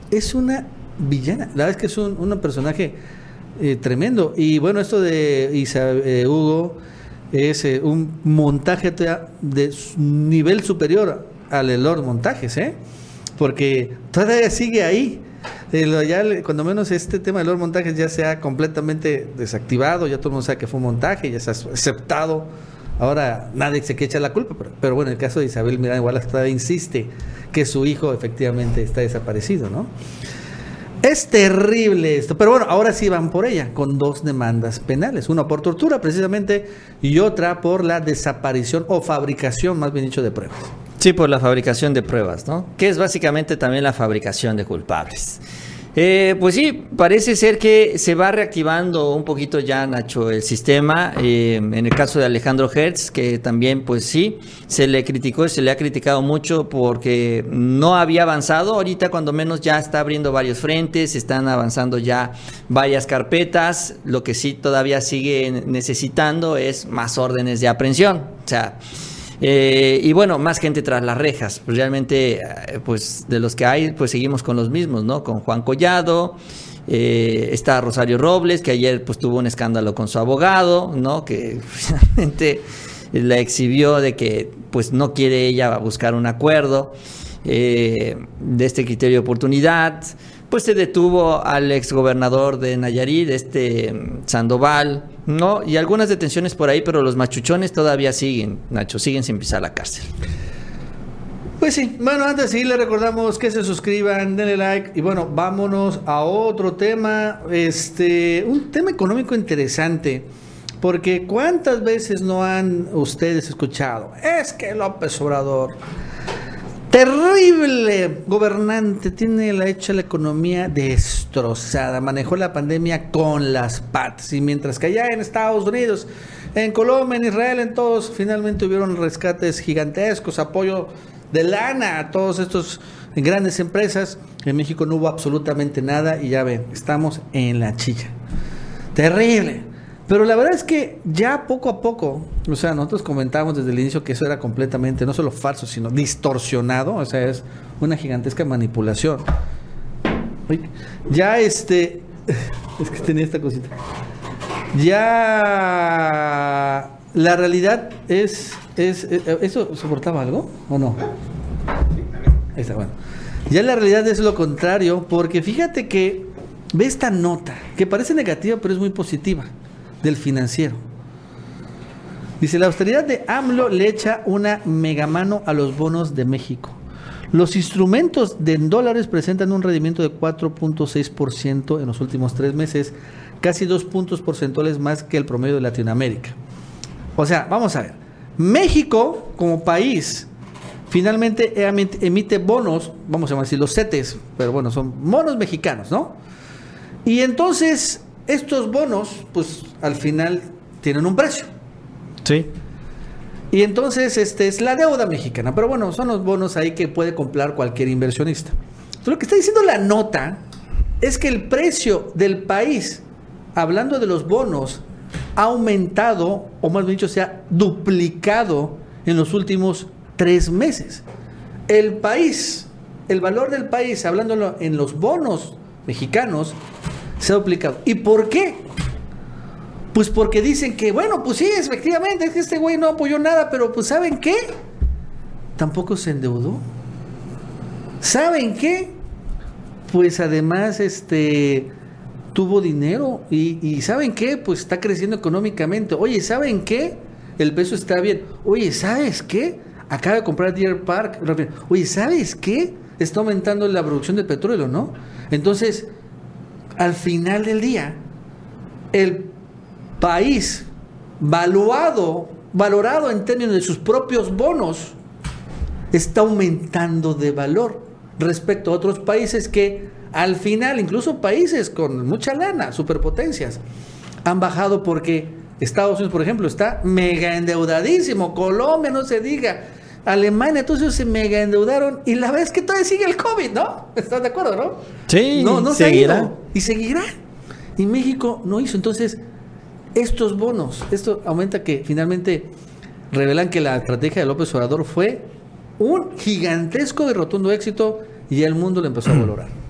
S1: es una villana. La verdad es que es un, un personaje eh, tremendo. Y bueno, esto de eh, Hugo es eh, un montaje de nivel superior al los montajes, ¿eh? Porque todavía sigue ahí ya, cuando menos este tema de los montajes ya se ha completamente desactivado, ya todo el mundo sabe que fue un montaje, ya se ha aceptado. Ahora nadie se que echa la culpa, pero, bueno, en el caso de Isabel Miranda igual todavía insiste que su hijo efectivamente está desaparecido, ¿no? Es terrible esto, pero bueno, ahora sí van por ella, con dos demandas penales, una por tortura precisamente y otra por la desaparición o fabricación, más bien dicho, de pruebas.
S2: Sí, por la fabricación de pruebas, ¿no? Que es básicamente también la fabricación de culpables. Eh, pues sí, parece ser que se va reactivando un poquito ya, Nacho, el sistema. Eh, en el caso de Alejandro Hertz, que también, pues sí, se le criticó y se le ha criticado mucho porque no había avanzado. Ahorita, cuando menos, ya está abriendo varios frentes, están avanzando ya varias carpetas. Lo que sí todavía sigue necesitando es más órdenes de aprehensión. O sea, eh, y bueno, más gente tras las rejas. Pues realmente, eh, pues de los que hay, pues seguimos con los mismos, ¿no? Con Juan Collado, eh, está Rosario Robles, que ayer pues tuvo un escándalo con su abogado, ¿no? Que finalmente la exhibió de que pues no quiere ella buscar un acuerdo de este criterio de oportunidad pues se detuvo al exgobernador de Nayarit, este Sandoval, ¿no? Y algunas detenciones por ahí, pero los machuchones todavía siguen, Nacho, siguen sin pisar la cárcel.
S1: Pues sí, bueno, antes de le recordamos que se suscriban, denle like y bueno, vámonos a otro tema, este, un tema económico interesante, porque cuántas veces no han ustedes escuchado, es que López Obrador Terrible gobernante, tiene la hecha la economía destrozada, manejó la pandemia con las patas y mientras que allá en Estados Unidos, en Colombia, en Israel, en todos, finalmente hubieron rescates gigantescos, apoyo de lana a todos estos grandes empresas, en México no hubo absolutamente nada y ya ven, estamos en la chilla. Terrible. Pero la verdad es que ya poco a poco, o sea, nosotros comentamos desde el inicio que eso era completamente, no solo falso, sino distorsionado, o sea, es una gigantesca manipulación. Ya este, es que tenía esta cosita. Ya la realidad es, es, eh, ¿eso soportaba algo o no? Ahí está, bueno. Ya la realidad es lo contrario, porque fíjate que ve esta nota, que parece negativa, pero es muy positiva del financiero. Dice, la austeridad de AMLO le echa una megamano a los bonos de México. Los instrumentos de dólares presentan un rendimiento de 4.6% en los últimos tres meses, casi dos puntos porcentuales más que el promedio de Latinoamérica. O sea, vamos a ver, México como país finalmente emite bonos, vamos a decir los CETES, pero bueno, son bonos mexicanos, ¿no? Y entonces estos bonos, pues al final tienen un precio.
S2: Sí.
S1: Y entonces este es la deuda mexicana. Pero bueno, son los bonos ahí que puede comprar cualquier inversionista. lo que está diciendo la nota es que el precio del país, hablando de los bonos, ha aumentado, o más bien dicho, se ha duplicado en los últimos tres meses. El país, el valor del país, hablándolo en los bonos mexicanos, se ha duplicado. ¿Y por qué? Pues porque dicen que, bueno, pues sí, efectivamente, es que este güey no apoyó nada, pero pues ¿saben qué? Tampoco se endeudó. ¿Saben qué? pues además este tuvo dinero y, y ¿saben qué? Pues está creciendo económicamente. Oye, ¿saben qué? El peso está bien. Oye, ¿sabes qué? Acaba de comprar Deer Park. Oye, ¿sabes qué? Está aumentando la producción de petróleo, ¿no? Entonces, al final del día, el país valuado, valorado en términos de sus propios bonos, está aumentando de valor respecto a otros países que al final, incluso países con mucha lana, superpotencias, han bajado porque Estados Unidos, por ejemplo, está mega endeudadísimo, Colombia no se diga, Alemania, entonces se mega endeudaron y la verdad es que todavía sigue el COVID, ¿no? ¿Estás de acuerdo, no?
S2: Sí,
S1: no, no
S2: seguirá.
S1: y seguirá. Y México no hizo. Entonces, estos bonos, esto aumenta que finalmente revelan que la estrategia de López Obrador fue un gigantesco y rotundo éxito y el mundo lo empezó a valorar.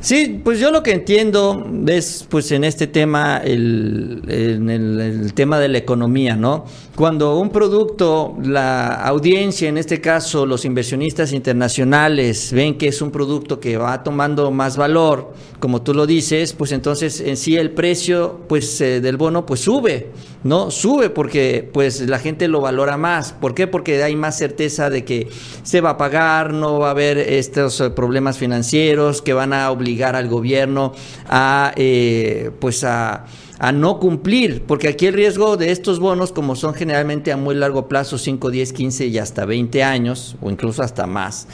S2: Sí, pues yo lo que entiendo es, pues en este tema, el, en el, tema de la economía, ¿no? Cuando un producto, la audiencia, en este caso los inversionistas internacionales, ven que es un producto que va tomando más valor, como tú lo dices, pues entonces en sí el precio, pues eh, del bono, pues sube, ¿no? Sube porque, pues la gente lo valora más. ¿Por qué? Porque hay más certeza de que se va a pagar, no va a haber estos eh, problemas financieros que van a obligar al gobierno a, eh, pues a, a no cumplir, porque aquí el riesgo de estos bonos, como son generalmente a muy largo plazo, 5, 10, 15 y hasta 20 años, o incluso hasta más,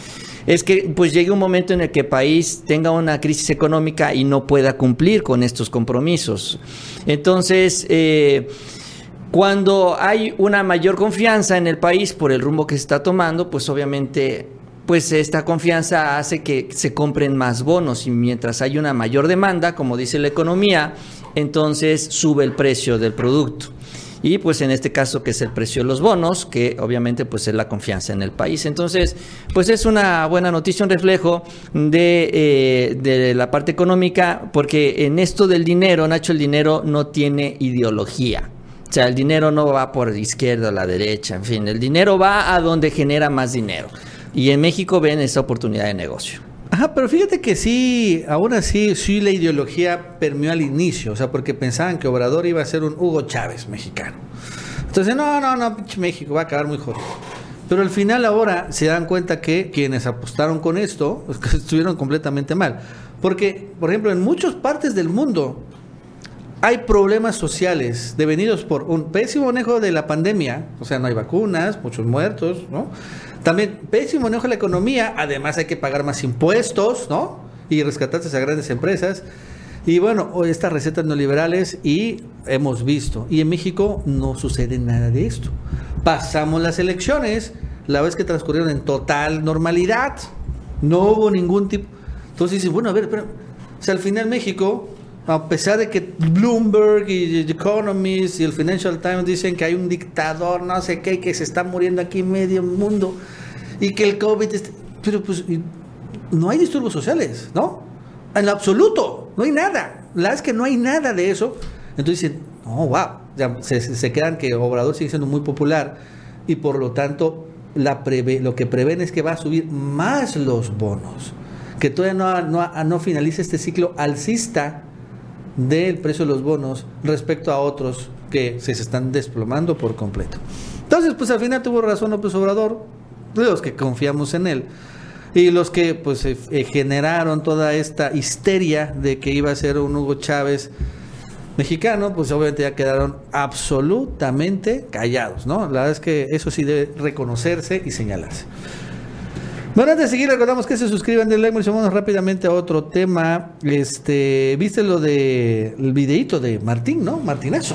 S2: es que pues llegue un momento en el que el país tenga una crisis económica y no pueda cumplir con estos compromisos. Entonces, eh, cuando hay una mayor confianza en el país por el rumbo que se está tomando, pues obviamente pues esta confianza hace que se compren más bonos y mientras hay una mayor demanda, como dice la economía, entonces sube el precio del producto. Y pues en este caso que es el precio de los bonos, que obviamente pues es la confianza en el país. Entonces, pues es una buena noticia, un reflejo de, eh, de la parte económica, porque en esto del dinero, Nacho, el dinero no tiene ideología. O sea, el dinero no va por la izquierda o la derecha, en fin, el dinero va a donde genera más dinero. Y en México ven esa oportunidad de negocio.
S1: Ajá, pero fíjate que sí, aún así, sí la ideología permeó al inicio, o sea, porque pensaban que Obrador iba a ser un Hugo Chávez mexicano. Entonces, no, no, no, México va a acabar muy jodido. Pero al final ahora se dan cuenta que quienes apostaron con esto estuvieron completamente mal. Porque, por ejemplo, en muchas partes del mundo hay problemas sociales devenidos por un pésimo manejo de la pandemia, o sea, no hay vacunas, muchos muertos, ¿no? También, pésimo manejo de la economía, además hay que pagar más impuestos, ¿no? Y rescatarse a grandes empresas. Y bueno, estas recetas neoliberales y hemos visto, y en México no sucede nada de esto. Pasamos las elecciones, la vez que transcurrieron en total normalidad, no hubo ningún tipo... Entonces dices, bueno, a ver, pero, o sea, al final México, a pesar de que Bloomberg y The Economist y el Financial Times dicen que hay un dictador, no sé qué, que se está muriendo aquí medio mundo, y que el COVID... pero pues no hay disturbios sociales, ¿no? En absoluto, no hay nada. La verdad es que no hay nada de eso. Entonces dicen, oh, wow, ya se, quedan que Obrador sigue siendo muy popular y por lo tanto lo que prevén es que va a subir más los bonos, que todavía no, no, no finaliza este ciclo alcista del precio de los bonos respecto a otros que se están desplomando por completo. Entonces, pues al final tuvo razón López Obrador, los que confiamos en él. Y los que pues eh, eh, generaron toda esta histeria de que iba a ser un Hugo Chávez mexicano, pues obviamente ya quedaron absolutamente callados, ¿no? La verdad es que eso sí debe reconocerse y señalarse. Bueno, antes de seguir, recordamos que se suscriban, del like, vamos rápidamente a otro tema. Este, ¿viste lo de el videito de Martín, no? Martinazo.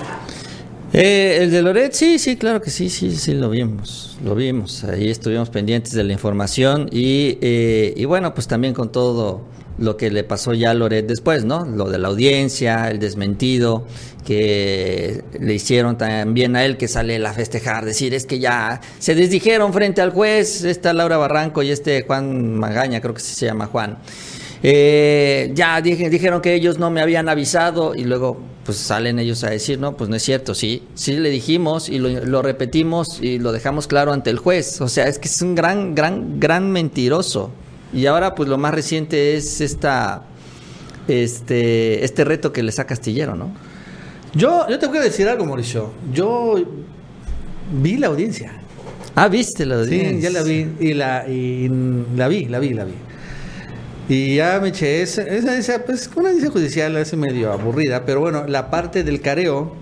S2: Eh, el de Loret, sí, sí, claro que sí, sí, sí, lo vimos, lo vimos. Ahí estuvimos pendientes de la información y, eh, y bueno, pues también con todo lo que le pasó ya a Loret después, ¿no? Lo de la audiencia, el desmentido que le hicieron también a él que sale a festejar, decir es que ya se desdijeron frente al juez, esta Laura Barranco y este Juan Magaña, creo que se llama Juan. Eh, ya dijeron que ellos no me habían avisado y luego pues salen ellos a decir, no, pues no es cierto, sí, sí le dijimos y lo, repetimos y lo dejamos claro ante el juez. O sea, es que es un gran, gran, gran mentiroso. Y ahora, pues lo más reciente es esta, este, este reto que le saca Castillero, ¿no?
S1: Yo, yo te voy a decir algo, Mauricio. Yo vi la audiencia.
S2: Ah, viste la
S1: Sí,
S2: audiencia.
S1: ya la vi y la, y la vi, la vi, la vi. Y ya me eché esa, esa, esa, pues una audiencia judicial es medio aburrida, pero bueno, la parte del careo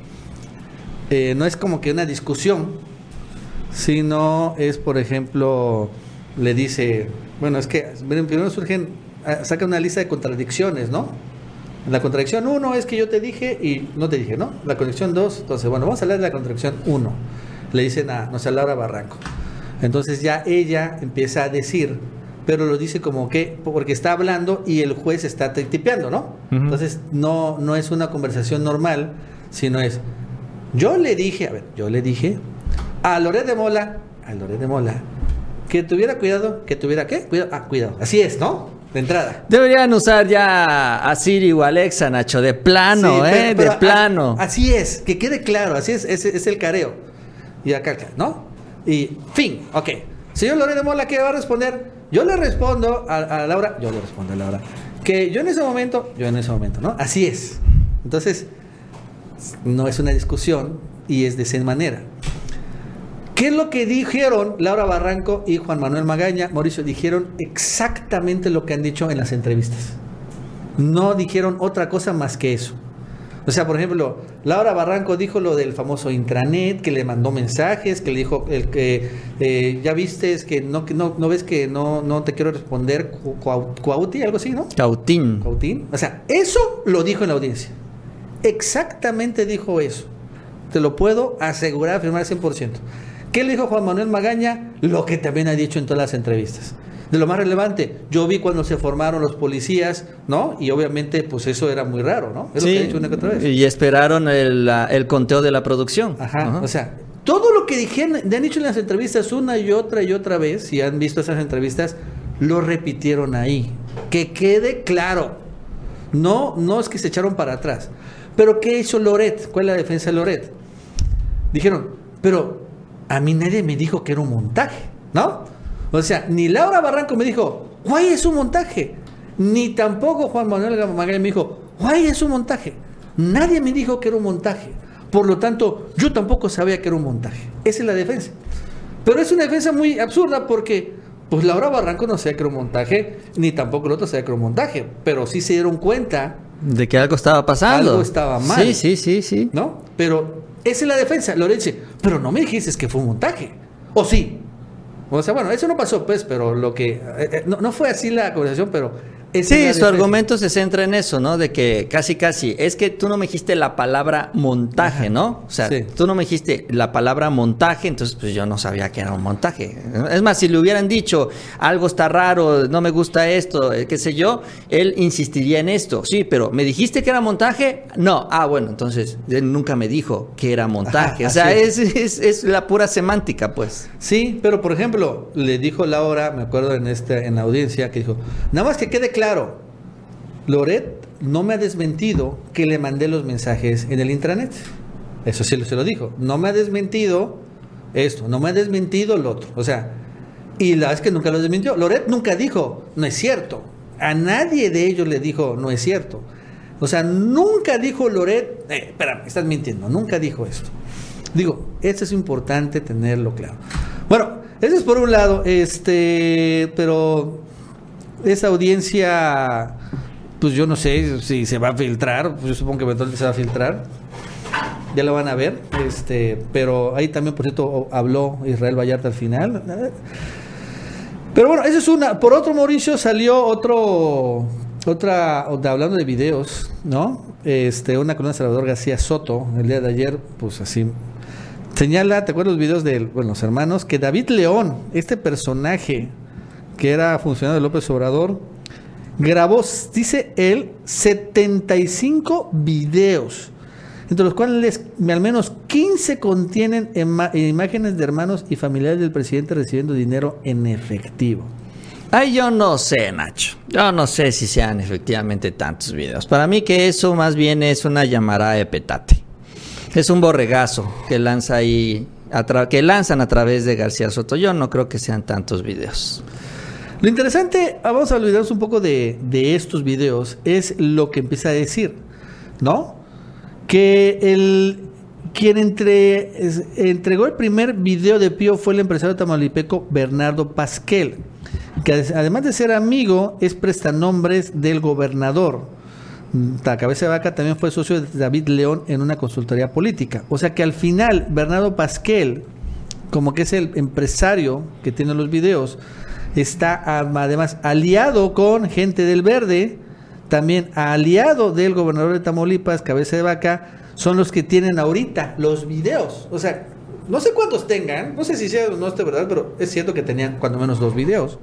S1: eh, no es como que una discusión, sino es, por ejemplo, le dice, bueno, es que miren, primero surgen, ah, saca una lista de contradicciones, ¿no? La contradicción uno es que yo te dije y no te dije, ¿no? La contradicción dos, entonces, bueno, vamos a hablar de la contradicción uno. Le dicen a, no sé, a Laura Barranco. Entonces ya ella empieza a decir, pero lo dice como que, porque está hablando y el juez está ti- tipeando, ¿no? Entonces no, no es una conversación normal, sino es, yo le dije, a ver, yo le dije a Loret de Mola, a Loret de Mola, que tuviera cuidado, que tuviera qué? Cuidado, ah, cuidado. Así es, ¿no? De entrada.
S2: Deberían usar ya a Siri o Alexa, Nacho, de plano,
S1: Sí,
S2: ¿eh?
S1: pero-
S2: de plano.
S1: a- Así es, que quede claro, así es, es, es el careo. Y acá, ¿no? Y fin, ok. Señor Loret de Mola, ¿qué va a responder? Yo le respondo a, a Laura, yo le respondo a Laura, que yo en ese momento, yo en ese momento, ¿no? Así es. Entonces, no es una discusión y es de esa manera. ¿Qué es lo que dijeron Laura Barranco y Juan Manuel Magaña? Mauricio, dijeron exactamente lo que han dicho en las entrevistas. No dijeron otra cosa más que eso. O sea, por ejemplo, Laura Barranco dijo lo del famoso intranet, que le mandó mensajes, que le dijo el que eh, ya viste es que no, no, no ves que no, no te quiero responder cu- cuau- Cuauti, algo así, ¿no?
S2: Cautín.
S1: Cautín. O sea, eso lo dijo en la audiencia. Exactamente dijo eso. Te lo puedo asegurar, afirmar al 100%. ¿Qué le dijo Juan Manuel Magaña? Lo que también ha dicho en todas las entrevistas. De lo más relevante, yo vi cuando se formaron los policías, ¿no? Y obviamente, pues eso era muy raro, ¿no? Es lo que ha dicho una que otra vez.
S2: y esperaron el, conteo de la producción.
S1: Ajá,
S2: Ajá.
S1: o sea, todo lo que dijeron, han dicho en las entrevistas una y otra y otra vez, si han visto esas entrevistas, lo repitieron ahí. Que quede claro. No, no es que se echaron para atrás. Pero ¿qué hizo Loret? ¿Cuál es la defensa de Loret? Dijeron, pero a mí nadie me dijo que era un montaje, ¿no? O sea, ni Laura Barranco me dijo, guay, es un montaje. Ni tampoco Juan Manuel Magaña me dijo, guay, es un montaje. Nadie me dijo que era un montaje. Por lo tanto, yo tampoco sabía que era un montaje. Esa es la defensa. Pero es una defensa muy absurda porque, pues Laura Barranco no sabía que era un montaje, ni tampoco el otro sabía que era un montaje. Pero sí se dieron cuenta
S2: De que algo estaba pasando.
S1: Algo estaba mal.
S2: Sí, sí, sí, sí.
S1: ¿no? Pero esa es la defensa. Lorenzo, pero no me dijiste que fue un montaje. ¿O sí? O sea, bueno, eso no pasó, pues, pero lo que... eh, eh, no, no fue así la conversación, pero...
S2: Sí, su argumento se centra en eso, ¿no? De que casi, casi, es que tú no me dijiste la palabra montaje, ¿no? O sea,
S1: Sí.
S2: tú no me dijiste la palabra montaje, entonces pues yo no sabía que era un montaje. Es más, si le hubieran dicho algo está raro, no me gusta esto, eh, qué sé yo, él insistiría en esto. Sí, pero ¿me dijiste que era montaje? No. Ah, bueno, entonces él nunca me dijo que era montaje.
S1: Ajá,
S2: o sea, es, es, es la pura semántica, pues.
S1: Sí, pero por ejemplo, le dijo Laura, me acuerdo en esta en la audiencia, que dijo, nada más que quede claro, Loret no me ha desmentido que le mandé los mensajes en el intranet. Eso sí se lo dijo. No me ha desmentido esto, no me ha desmentido lo otro. O sea, y la vez que nunca lo desmintió. Loret nunca dijo, no es cierto. A nadie de ellos le dijo, no es cierto. O sea, nunca dijo Loret, eh, espérame, estás mintiendo, nunca dijo esto. Digo, eso es importante tenerlo claro. Bueno, eso es por un lado, este, pero esa audiencia, pues yo no sé si se va a filtrar, yo supongo que eventualmente se va a filtrar. Ya lo van a ver, este, pero ahí también, por cierto, habló Israel Vallarta al final. Pero bueno, eso es una. Por otro, Mauricio, salió otro, otra, hablando de videos, ¿no? Este, una columna de Salvador García Soto, el día de ayer, pues así. Señala, ¿te acuerdas los videos de bueno, los hermanos? Que David León, este personaje que era funcionario de López Obrador, grabó, dice él, 75 videos, entre los cuales al menos 15 contienen imágenes de hermanos y familiares del presidente recibiendo dinero en efectivo.
S2: Ay, yo no sé, Nacho. Yo no sé si sean efectivamente tantos videos. Para mí que eso más bien es una llamarada de petate. Es un borregazo que lanza ahí, que lanzan a través de García Soto. Yo no creo que sean tantos videos.
S1: Lo interesante, ah, vamos a olvidarnos un poco de, de estos videos, es lo que empieza a decir, ¿no? Que el quien entregó el primer video de Pío fue el empresario tamaulipeco Bernardo Pasquel, que además de ser amigo, es prestanombres del gobernador. La cabeza de vaca también fue socio de David León en una consultoría política. O sea que al final, Bernardo Pasquel, como que es el empresario que tiene los videos, está además aliado con gente del verde, también aliado del gobernador de Tamaulipas, cabeza de vaca, son los que tienen ahorita los videos. O sea, no sé cuántos tengan, no sé si sea o no esté verdad, pero es cierto que tenían cuando menos dos videos.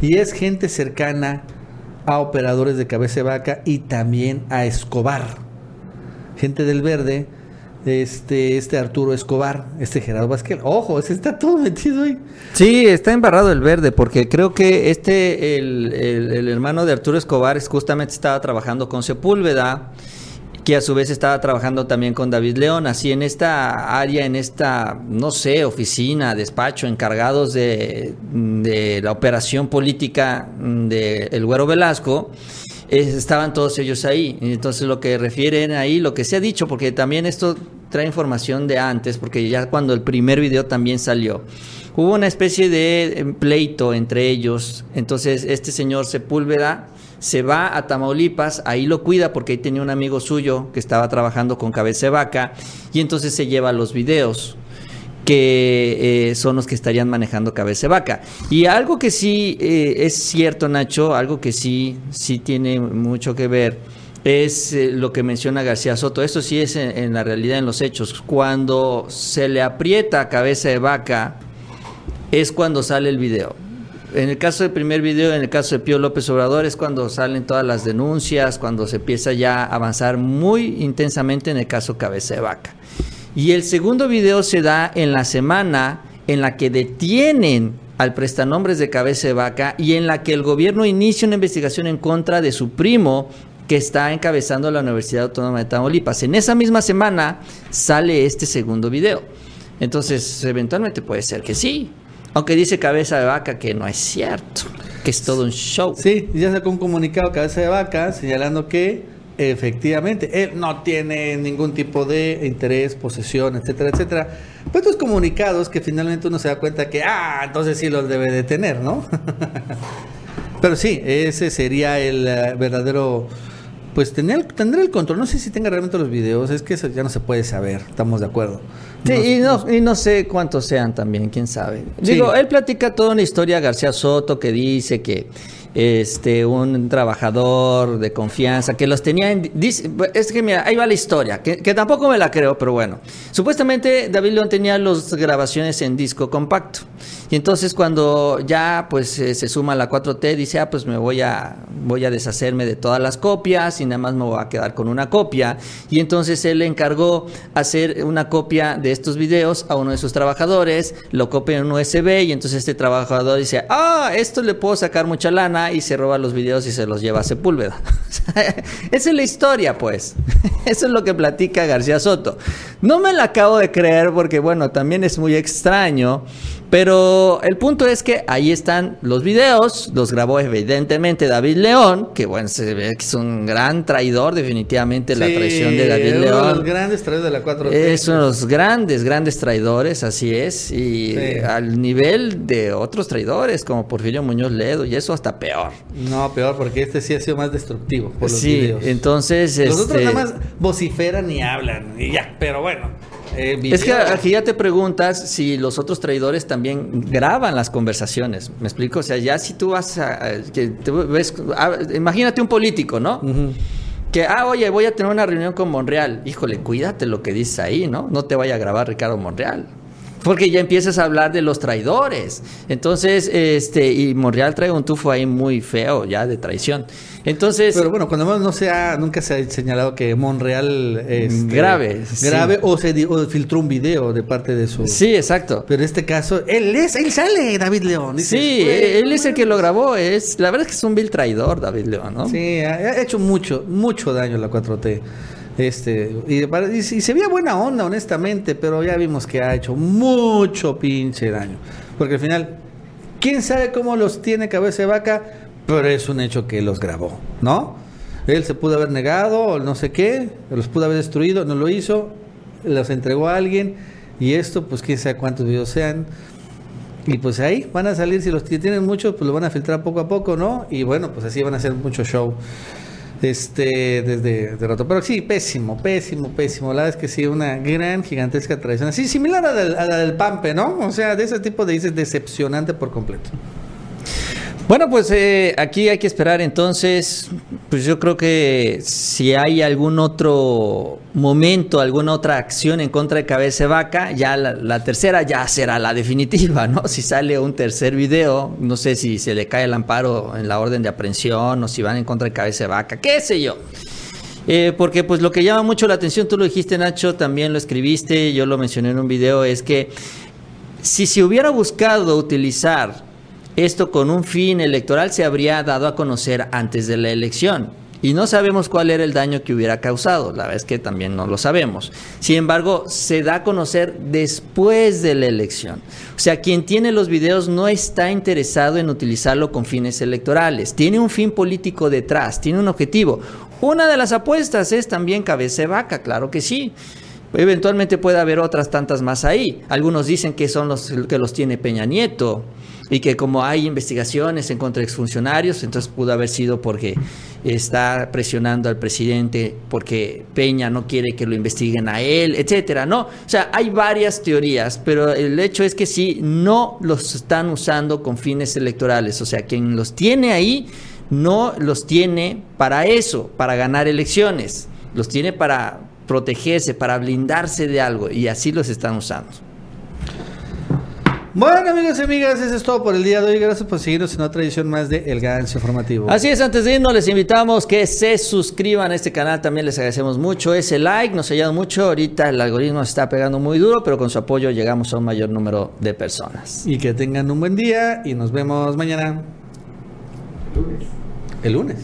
S1: Y es gente cercana a operadores de cabeza de vaca y también a Escobar. Gente del verde, este, este Arturo Escobar, este Gerardo Vázquez. Ojo, ese está todo metido ahí.
S2: Sí, está embarrado el verde, porque creo que este, el, el- hermano de Arturo Escobar, es- justamente estaba trabajando con Sepúlveda, que a su vez estaba trabajando también con David León, así en esta área, en esta, no sé, oficina, despacho, encargados de, de la operación política de El Güero Velasco. Estaban todos ellos ahí. Entonces lo que refieren ahí, lo que se ha dicho, porque también esto trae información de antes, porque ya cuando el primer video también salió, hubo una especie de eh, pleito entre ellos. Entonces este señor Sepúlveda se va a Tamaulipas, ahí lo cuida porque ahí tenía un amigo suyo que estaba trabajando con cabeza de vaca y entonces se lleva los videos que eh, son los que estarían manejando cabeza de vaca. Y algo que sí eh, es cierto, Nacho, algo que sí, sí tiene mucho que ver, es eh, lo que menciona García Soto. Esto sí es en, la realidad, en los hechos. Cuando se le aprieta cabeza de vaca, es cuando sale el video. En el caso del primer video, en el caso de Pío López Obrador, es cuando salen todas las denuncias, cuando se empieza ya a avanzar muy intensamente en el caso Cabeza de Vaca. Y el segundo video se da en la semana en la que detienen al prestanombres de Cabeza de Vaca y en la que el gobierno inicia una investigación en contra de su primo que está encabezando la Universidad Autónoma de Tamaulipas. En esa misma semana sale este segundo video. Entonces, eventualmente puede ser que sí. Aunque dice cabeza de vaca que no es cierto, que es todo un show.
S1: Sí, ya sacó un comunicado cabeza de vaca señalando que efectivamente él no tiene ningún tipo de interés, posesión, etcétera, etcétera. Pues estos comunicados que finalmente uno se da cuenta que, ah, entonces sí los debe de tener, ¿no? Pero sí, ese sería el eh, verdadero, pues tener, tendrá el control. No sé si tenga realmente los videos, es que eso ya no se puede saber, estamos de acuerdo.
S2: Sí,
S1: Nos-
S2: y,
S1: nos-
S2: no, y no sé cuántos sean también, quién sabe.
S1: Sí.
S2: Digo, él platica toda una historia, García Soto, que dice que este un trabajador de confianza, que los tenía en... dice- es que mira, ahí va la historia, que, que tampoco me la creo, pero bueno. Supuestamente David León tenía las grabaciones en disco compacto. Y entonces cuando ya pues eh, se suma la 4T, dice, ah, pues me voy a, voy a deshacerme de todas las copias y nada más me voy a quedar con una copia. Y entonces él le encargó hacer una copia de estos videos a uno de sus trabajadores, lo copia en un USB y entonces este trabajador dice, ah, esto le puedo sacar mucha lana y se roba los videos y se los lleva a Sepúlveda. Esa es la historia, pues. Eso es lo que platica García Soto. No me la acabo de creer porque, bueno, también es muy extraño. Pero el punto es que ahí están los videos, los grabó evidentemente David León, que bueno, se ve que es un gran traidor, definitivamente la traición de David
S1: uno de los
S2: León.
S1: grandes traidores de la 4T.
S2: Es uno de los grandes, grandes traidores, así es, y
S1: Sí.
S2: al nivel de otros traidores como Porfirio Muñoz Ledo, y eso hasta peor.
S1: No, peor, porque este sí ha sido más destructivo por los
S2: sí,
S1: videos.
S2: entonces...
S1: Los otros
S2: este,
S1: nada más vociferan y hablan, y ya, pero bueno. Eh,
S2: Es que aquí ya te preguntas si los otros traidores también graban las conversaciones. ¿Me explico? O sea, ya si tú vas a. que te ves, a- imagínate un político, ¿no? Que, ah, oye, voy a tener una reunión con Monreal. Híjole, cuídate lo que dices ahí, ¿no? No te vaya a grabar Ricardo Monreal. Porque ya empiezas a hablar de los traidores. Entonces, este, y Monreal trae un tufo ahí muy feo ya de traición. Entonces,
S1: Pero bueno, cuando menos no se ha, nunca se ha señalado que Monreal este,
S2: Grave, sí.
S1: grave o se o filtró un video de parte de su.
S2: sí, exacto.
S1: Pero en este caso, él es, él sale, David León. Dices,
S2: Sí, él es el que lo grabó. Es, la verdad es que es un vil traidor, David León, ¿no?
S1: Sí, ha, ha hecho mucho, mucho daño a la 4T. Este, y, y- y se veía buena onda, honestamente, pero ya vimos que ha hecho mucho pinche daño. Porque al final, quién sabe cómo los tiene cabeza de vaca, pero es un hecho que los grabó, ¿no? Él se pudo haber negado o no sé qué, los pudo haber destruido, no lo hizo, los entregó a alguien y esto, pues quién sabe cuántos videos sean. Y pues ahí van a salir, si los tienen muchos, pues lo van a filtrar poco a poco, ¿no? Y bueno, pues así van a hacer mucho show este desde de rato. Pero sí, pésimo, pésimo, pésimo. La verdad es que sí, una gran, gigantesca tradición. Así, similar a la, del, Pampe, ¿no? O sea, de ese tipo de dices decepcionante por completo.
S2: Bueno, pues eh, aquí hay que esperar entonces, pues yo creo que si hay algún otro momento, alguna otra acción en contra de Cabeza Vaca, ya la, tercera ya será la definitiva, ¿no? Si sale un tercer video, no sé si se le cae el amparo en la orden de aprehensión o si van en contra de Cabeza Vaca, qué sé yo. Eh, porque pues lo que llama mucho la atención, tú lo dijiste Nacho, también lo escribiste, yo lo mencioné en un video, es que si se hubiera buscado utilizar esto con un fin electoral se habría dado a conocer antes de la elección. Y no sabemos cuál era el daño que hubiera causado, la verdad es que también no lo sabemos. Sin embargo, se da a conocer después de la elección. O sea, quien tiene los videos no está interesado en utilizarlo con fines electorales, tiene un fin político detrás, tiene un objetivo. Una de las apuestas es también cabeza de vaca, claro que sí. Eventualmente puede haber otras tantas más ahí. Algunos dicen que son los que los tiene Peña Nieto y que como hay investigaciones en contra de exfuncionarios, entonces pudo haber sido porque está presionando al presidente porque Peña no quiere que lo investiguen a él, etcétera, ¿no? O sea, hay varias teorías, pero el hecho es que sí no los están usando con fines electorales, o sea, quien los tiene ahí no los tiene para eso, para ganar elecciones, los tiene para protegerse, para blindarse de algo y así los están usando.
S1: Bueno, amigos y amigas, eso es todo por el día de hoy. Gracias por seguirnos en otra edición más de El Gancho Informativo.
S2: Así es, antes de irnos, les invitamos que se suscriban a este canal. También les agradecemos mucho ese like, nos ha ayudado mucho. Ahorita el algoritmo está pegando muy duro, pero con su apoyo llegamos a un mayor número de personas.
S1: Y que tengan un buen día y nos vemos mañana. El lunes. El lunes.